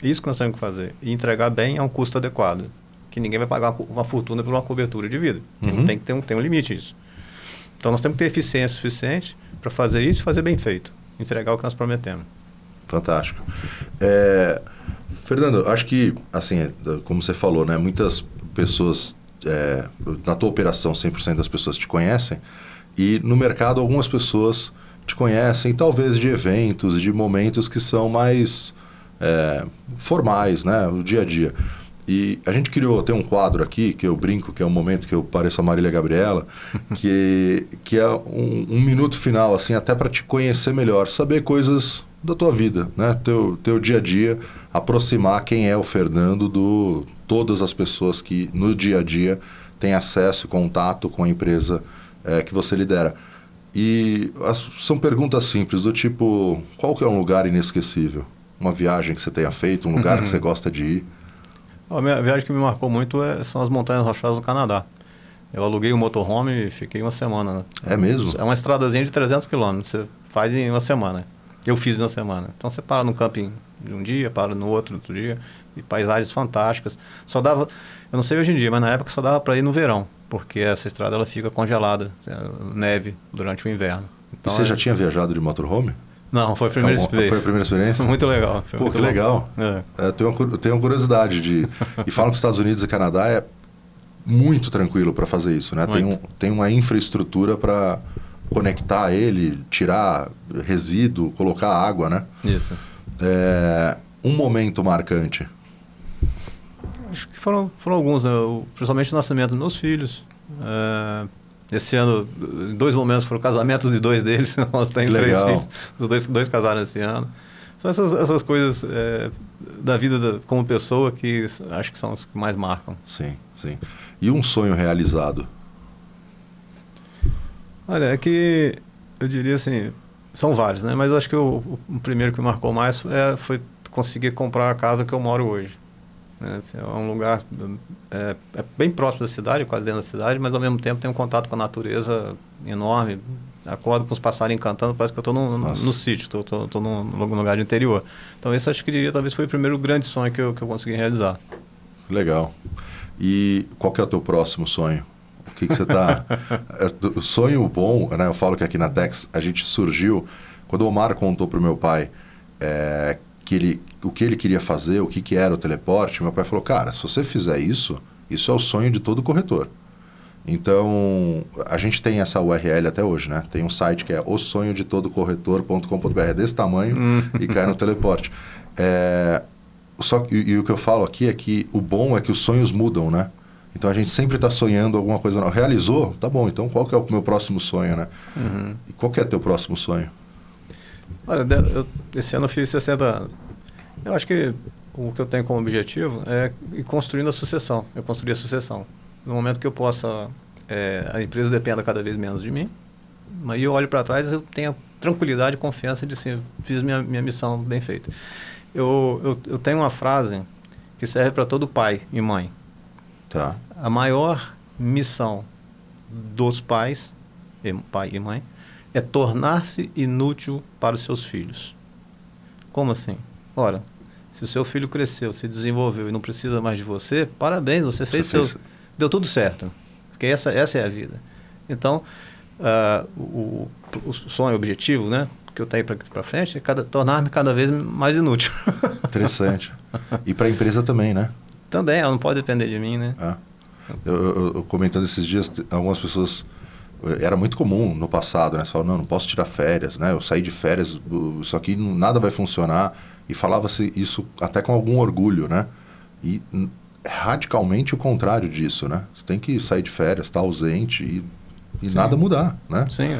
Isso que nós temos que fazer. E entregar bem a um custo adequado que ninguém vai pagar uma fortuna por uma cobertura de vida. Uhum. Tem que ter um, tem um limite isso. Então nós temos que ter eficiência suficiente para fazer isso e fazer bem feito, entregar o que nós prometemos. Fantástico. É, Fernando, acho que, assim, é, como você falou, né, muitas pessoas, é, na tua operação, 100% das pessoas te conhecem, e no mercado algumas pessoas te conhecem, talvez de eventos, de momentos que são mais é, formais, né, o dia a dia. E a gente criou, tem um quadro aqui, que eu brinco, que é o momento que eu pareço a Marília Gabriela, que, que é um, um minuto final, assim, até para te conhecer melhor, saber coisas da tua vida, né? Teu, teu dia a dia, aproximar quem é o Fernando do todas as pessoas que no dia a dia têm acesso e contato com a empresa é, que você lidera. E as, são perguntas simples, do tipo, qual que é um lugar inesquecível? Uma viagem que você tenha feito, um lugar uhum. que você gosta de ir? A minha viagem que me marcou muito é, são as Montanhas Rochosas do Canadá. Eu aluguei um motorhome e fiquei uma semana. Né? É mesmo? É uma estradazinha de 300 quilômetros. Você faz em uma semana. Eu fiz em uma semana. Então você para no camping de um dia, para no outro, outro dia. E paisagens fantásticas. Só dava, eu não sei hoje em dia, mas na época só dava para ir no verão. Porque essa estrada ela fica congelada, neve durante o inverno. Então, e você é... já tinha viajado de motorhome? Não, foi a primeira experiência. Foi a primeira experiência? muito legal. Pô, muito que legal. É. É, eu, tenho uma, eu tenho uma curiosidade de... e falam que os Estados Unidos e Canadá é muito tranquilo para fazer isso, né? Tem, um, tem uma infraestrutura para conectar ele, tirar resíduo, colocar água, né? Isso. É, um momento marcante. Acho que foram, foram alguns, né? principalmente o nascimento dos meus filhos. É, esse ano, dois momentos foram casamentos de dois deles, nós temos três filhos. Os dois, dois casaram esse ano. são essas, essas coisas é, da vida da, como pessoa que acho que são as que mais marcam. Sim, sim. E um sonho realizado? Olha, é que eu diria assim, são vários, né? Mas eu acho que o, o primeiro que marcou mais é, foi conseguir comprar a casa que eu moro hoje. Né? Assim, é um lugar é, é, bem próximo da cidade, quase dentro da cidade, mas ao mesmo tempo tem um contato com a natureza enorme. Acordo com os passarinhos cantando, parece que eu estou no, no, no, sítio, estou num, lugar de interior. Então, esse acho que diria, talvez foi o primeiro grande sonho que eu, que eu consegui realizar. Legal. E qual que é o teu próximo sonho? O que, que você está... É, sonho bom, né? Eu falo que aqui na Tex a gente surgiu... Quando o Omar contou para o meu pai é, que ele, o que ele queria fazer, o que, que era o teleporte, meu pai falou, cara, se você fizer isso, isso é o sonho de todo corretor. Então, a gente tem essa URL até hoje, né? Tem um site que é o sonho de todo corretor.com.br, é desse tamanho hum. e cai no teleporte. É, só, e, e, o que eu falo aqui é que o bom é que os sonhos mudam, né? Então a gente sempre está sonhando alguma coisa nova. Realizou? Tá bom, então qual que é o meu próximo sonho, né? Uhum. E qual que é teu próximo sonho? Olha, eu, esse ano eu fiz 60 anos. Eu acho que o que eu tenho como objetivo é ir construindo a sucessão. Eu construir a sucessão. No momento que eu possa, é, a empresa dependa cada vez menos de mim, mas eu olho para trás eu tenho tranquilidade e confiança de sim, fiz minha, minha missão bem feita. Eu, eu, eu tenho uma frase que serve para todo pai e mãe. Tá. A maior missão dos pais, pai e mãe, é tornar-se inútil para os seus filhos. Como assim? Ora, se o seu filho cresceu, se desenvolveu e não precisa mais de você, parabéns, você fez você seu. Fez... Deu tudo certo. Porque essa, essa é a vida. Então, uh, o, o sonho, o objetivo, né? Que eu tenho para frente é cada, tornar-me cada vez mais inútil. Interessante. E para a empresa também, né? Também, ela não pode depender de mim, né? Ah. Eu, eu, eu, comentando esses dias, algumas pessoas era muito comum no passado, né? Você fala, não, não posso tirar férias, né? Eu saí de férias, isso aqui nada vai funcionar. E falava-se isso até com algum orgulho, né? E radicalmente o contrário disso, né? Você tem que sair de férias, estar tá ausente e, e nada mudar, né? Sim.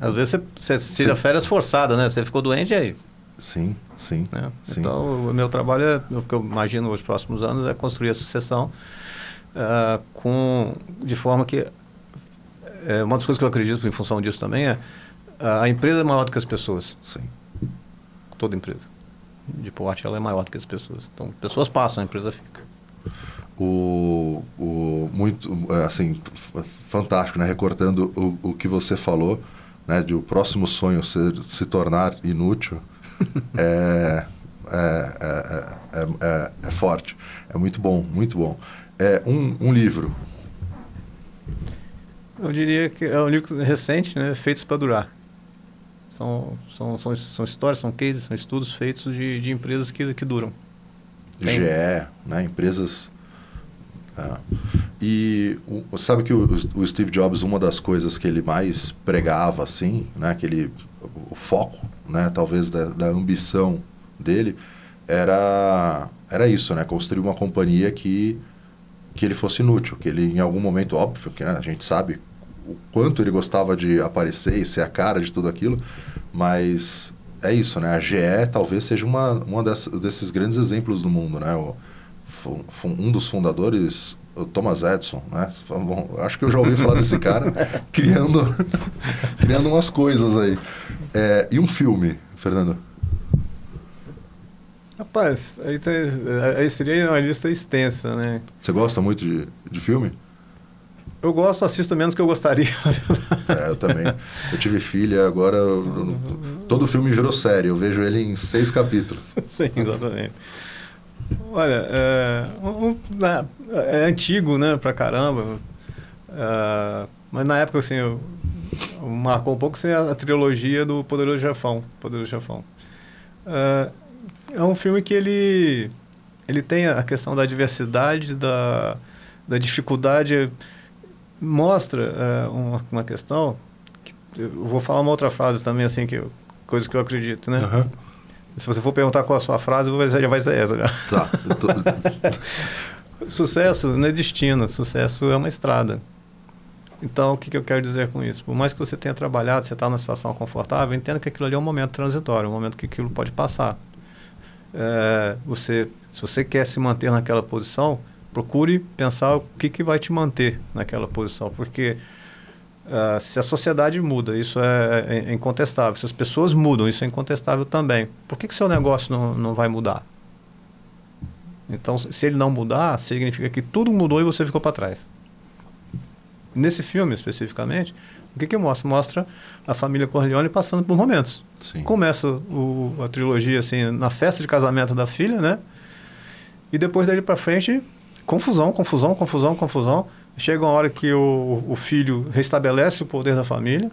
Às vezes você, você tira férias forçada, né? Você ficou doente aí? Sim, sim, é. sim. Então, o meu trabalho, é, o que eu imagino nos próximos anos, é construir a sucessão uh, com, de forma que é, uma das coisas que eu acredito em função disso também é a empresa é maior do que as pessoas. Sim. Toda empresa de porte ela é maior do que as pessoas. Então, pessoas passam, a empresa fica. O, o muito é, assim fantástico, né? Recortando o, o que você falou, né? De o próximo sonho ser, se tornar inútil, é, é, é, é, é, é forte, é muito bom, muito bom. É um, um livro eu diria que é um livro recente, né? Feitos para durar. São, são, são, são histórias, são cases, são estudos feitos de, de empresas que, que duram. Tem. GE, né? Empresas... É. E o, sabe que o, o, Steve Jobs, uma das coisas que ele mais pregava, assim, né? Aquele, o foco, né? Talvez da, da ambição dele, era, era isso, né? Construir uma companhia que que ele fosse inútil, que ele em algum momento, óbvio, que né, a gente sabe o quanto ele gostava de aparecer e ser a cara de tudo aquilo, mas é isso, né? A GE talvez seja uma, uma dessas, desses grandes exemplos do mundo, né? O, um dos fundadores, o Thomas Edison, né? Bom, acho que eu já ouvi falar desse cara criando, criando umas coisas aí. É, e um filme, Fernando? Rapaz, aí, tem, aí seria uma lista extensa, né? Você gosta muito de, de filme? Eu gosto, assisto menos que eu gostaria. é, eu também. Eu tive filha, agora eu, todo filme virou série. Eu vejo ele em seis capítulos. Sim, exatamente. Olha, é, um, é antigo, né, pra caramba. É, mas na época, assim, eu, marcou um pouco assim, a, a trilogia do Poderoso Jafão. Poderoso Jafão. É, é um filme que ele, ele tem a questão da diversidade, da, da dificuldade. Mostra uh, uma, uma questão. Que eu vou falar uma outra frase também, assim, que coisa que eu acredito, né? Uhum. Se você for perguntar qual a sua frase, já vai ser essa. Já. Tá. Tô... sucesso não é destino, sucesso é uma estrada. Então, o que, que eu quero dizer com isso? Por mais que você tenha trabalhado, você está numa situação confortável, entenda que aquilo ali é um momento transitório, um momento que aquilo pode passar. É, você, se você quer se manter naquela posição, procure pensar o que, que vai te manter naquela posição, porque uh, se a sociedade muda, isso é, é, é, incontestável. Se as pessoas mudam, isso é incontestável também. Por que, que seu negócio não, não vai mudar? Então, se ele não mudar, significa que tudo mudou e você ficou para trás. Nesse filme, especificamente, o que, que mostra? Mostra a família Corleone passando por momentos. Sim. Começa o, a trilogia assim na festa de casamento da filha, né? E depois dali para frente, confusão, confusão, confusão, confusão. Chega uma hora que o, o filho restabelece o poder da família,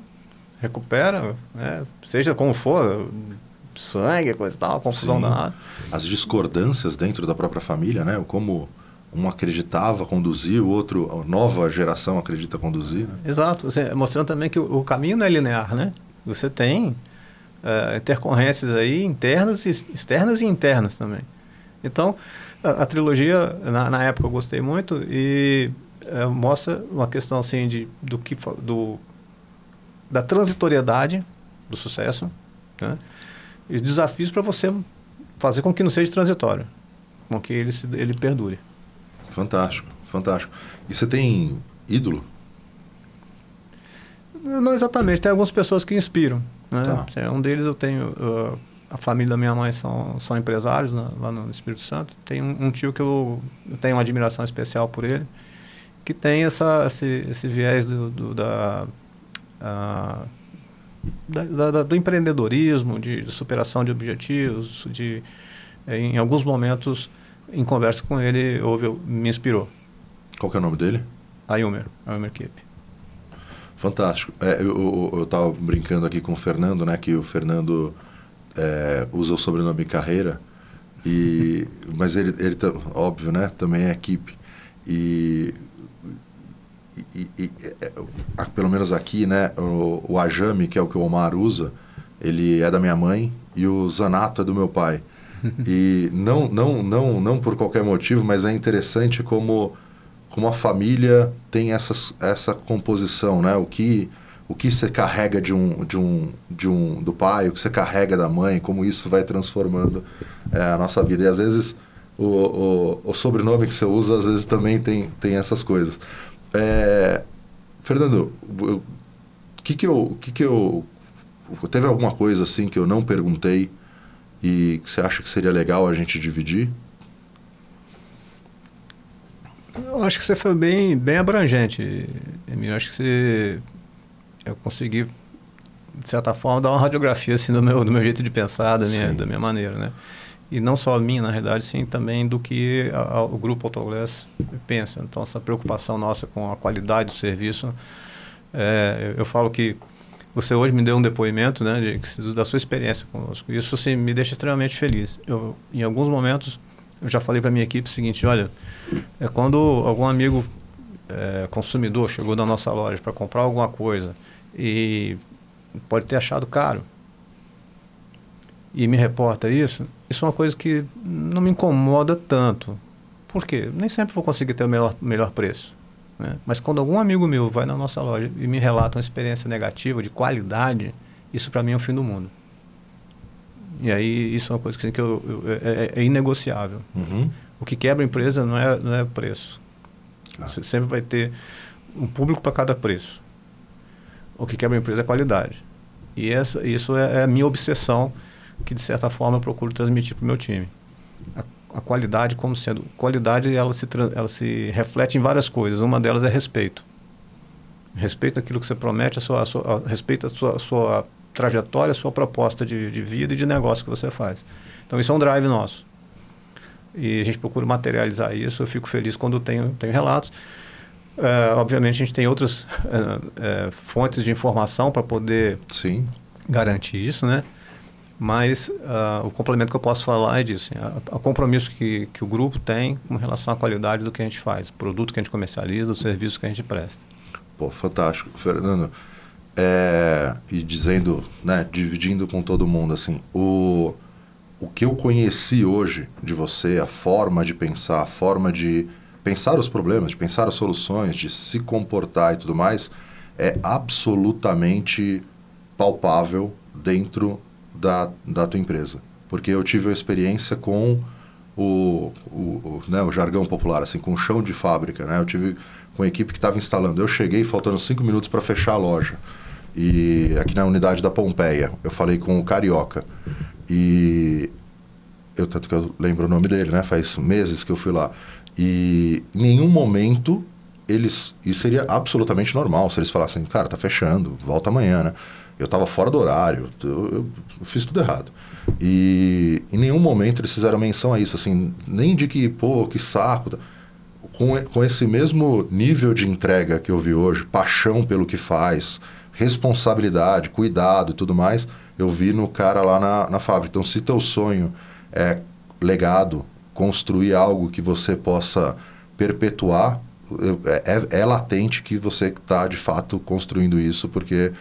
recupera, né? seja como for, sangue, coisa e tal, confusão Sim. danada. As discordâncias dentro da própria família, né? Como um acreditava conduzir, o outro, a nova geração acredita conduzir. Né? Exato, assim, mostrando também que o, o, caminho não é linear, né? Você tem uh, intercorrências aí internas, externas e internas também. Então, a, a trilogia, na, na, época eu gostei muito e uh, mostra uma questão assim de, do que, do, da transitoriedade do sucesso, né? e desafios para você fazer com que não seja transitório, com que ele, se, ele perdure. Fantástico, fantástico. E você tem ídolo? Não exatamente, tem algumas pessoas que inspiram. Né? Tá. Um deles eu tenho, uh, a família da minha mãe são, são empresários né, lá no Espírito Santo. Tem um, um, tio que eu, eu tenho uma admiração especial por ele, que tem essa, esse, esse viés do, do da, uh, da, da, do empreendedorismo, de, de, superação de objetivos, de em alguns momentos em conversa com ele houve, me inspirou. Qual que é o nome dele? Ayumer, Ayumer Kip. Fantástico. É, eu estava brincando aqui com o Fernando, né? Que o Fernando é, usa o sobrenome Carreira, e, mas ele, ele, óbvio, né? Também é equipe. E e, e, é, pelo menos aqui, né, o, o Ajami, que é o que o Omar usa, ele é da minha mãe e o Zanato é do meu pai. e não, não, não, não por qualquer motivo, mas é interessante como, como a família tem essa, essa composição, né? O que, o que você carrega de um, de um, de um do pai, o que você carrega da mãe, como isso vai transformando é, a nossa vida. E às vezes o, o, o sobrenome que você usa, às vezes também tem, tem essas coisas. É, Fernando, o que que eu, que que eu, teve alguma coisa assim que eu não perguntei e que você acha que seria legal a gente dividir? Eu acho que você foi bem, bem abrangente, Emil. Eu acho que você, eu consegui de certa forma dar uma radiografia assim do meu do meu jeito de pensar, da minha, da minha maneira, né? e não só a minha, na realidade, sim também do que a, a, o grupo Autoglass pensa. Então, essa preocupação nossa com a qualidade do serviço. É, eu falo que você hoje me deu um depoimento né, de, da sua experiência conosco. Isso assim, me deixa extremamente feliz. Eu, em alguns momentos, eu já falei para a minha equipe o seguinte: olha, é quando algum amigo é, consumidor chegou da nossa loja para comprar alguma coisa e pode ter achado caro e me reporta isso, isso é uma coisa que não me incomoda tanto. Por quê? Nem sempre vou conseguir ter o melhor, melhor preço. Né? Mas quando algum amigo meu vai na nossa loja e me relata uma experiência negativa, de qualidade, isso para mim é o fim do mundo. E aí isso é uma coisa que, que eu, eu, é, é, é, inegociável. Uhum. O que quebra a empresa não é, não é preço. Ah. Você sempre vai ter um público para cada preço. O que quebra a empresa é qualidade. E essa, isso é, é a minha obsessão que de certa forma eu procuro transmitir para o meu time. A, a, qualidade como sendo qualidade ela se ela se reflete em várias coisas. Uma delas é respeito. Respeito aquilo que você promete, a sua, a sua, a, respeito a sua, sua trajetória, a sua proposta de, de vida e de negócio que você faz. Então isso é um drive nosso. E a gente procura materializar isso. Eu fico feliz quando tenho, tenho relatos. É, obviamente a gente tem outras é, é, fontes de informação para poder Sim. garantir isso, né? Mas uh, o complemento que eu posso falar é disso. Assim, o compromisso que, que o grupo tem com relação à qualidade do que a gente faz, o produto que a gente comercializa, o serviço que a gente presta. Pô, fantástico. Fernando, é, e dizendo, né, dividindo com todo mundo, assim, o, o que eu conheci hoje de você, a forma de pensar, a forma de pensar os problemas, de pensar as soluções, de se comportar e tudo mais, é absolutamente palpável dentro da, da tua empresa. Porque eu tive uma experiência com o, o, o, né, o jargão popular, assim, com o chão de fábrica, né? Eu tive com a equipe que estava instalando. Eu cheguei faltando cinco minutos para fechar a loja. E aqui na unidade da Pompeia, eu falei com o Carioca. E eu tanto que eu lembro o nome dele, né? Faz meses que eu fui lá. E em nenhum momento eles. Isso seria absolutamente normal se eles falassem, cara, tá fechando, volta amanhã, né? Eu estava fora do horário, eu, eu, fiz tudo errado. E em nenhum momento eles fizeram menção a isso, assim, nem de que, pô, que saco. Com, com esse mesmo nível de entrega que eu vi hoje, paixão pelo que faz, responsabilidade, cuidado e tudo mais, eu vi no cara lá na, na fábrica. Então, se teu sonho é legado, construir algo que você possa perpetuar, é, é, é latente que você está de fato construindo isso, porque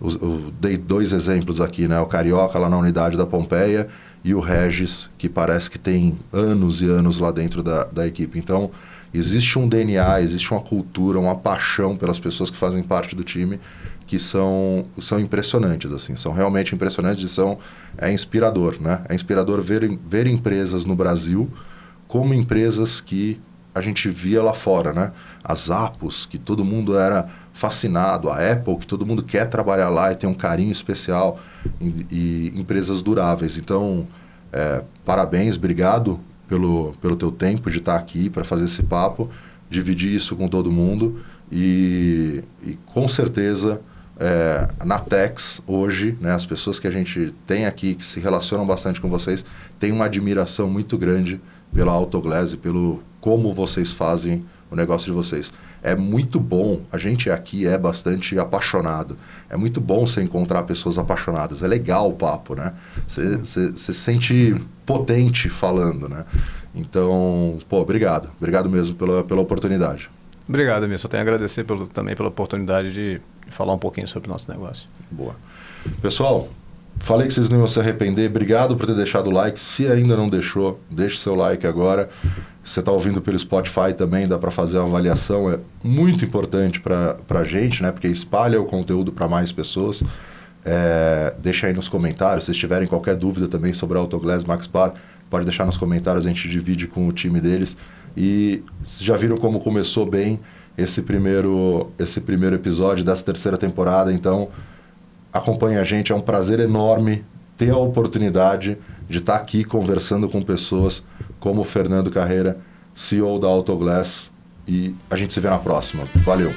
eu dei dois exemplos aqui, né? O Carioca lá na unidade da Pompeia e o Regis, que parece que tem anos e anos lá dentro da, da equipe. Então, existe um DNA, existe uma cultura, uma paixão pelas pessoas que fazem parte do time que são, são impressionantes, assim, são realmente impressionantes e são, é inspirador, né? É inspirador ver, ver empresas no Brasil como empresas que a gente via lá fora, né? As Apos, que todo mundo era fascinado, a Apple, que todo mundo quer trabalhar lá e tem um carinho especial, e, e empresas duráveis. Então, é, parabéns, obrigado pelo, pelo teu tempo de estar aqui para fazer esse papo, dividir isso com todo mundo e, e com certeza é, na Tex hoje, né, as pessoas que a gente tem aqui que se relacionam bastante com vocês têm uma admiração muito grande pela Autoglass e pelo como vocês fazem o negócio de vocês. É muito bom, a gente aqui é bastante apaixonado. É muito bom você encontrar pessoas apaixonadas. É legal o papo, né? Você se sente potente falando, né? Então, pô, obrigado. Obrigado mesmo pela, pela oportunidade. Obrigado, Emílio. Só tenho a agradecer pelo, também pela oportunidade de falar um pouquinho sobre o nosso negócio. Boa. Pessoal, falei que vocês não iam se arrepender. Obrigado por ter deixado o like. Se ainda não deixou, deixe seu like agora. Se você está ouvindo pelo Spotify também, dá para fazer uma avaliação. É muito importante para a gente, né? Porque espalha o conteúdo para mais pessoas. É, deixa aí nos comentários. Se tiverem qualquer dúvida também sobre a Autoglass Max Bar, pode deixar nos comentários. A gente divide com o time deles. E já viram como começou bem esse primeiro, esse primeiro episódio dessa terceira temporada. Então, acompanhe a gente. É um prazer enorme ter a oportunidade de estar aqui conversando com pessoas como o Fernando Carreira, CEO da Autoglass. E a gente se vê na próxima. Valeu!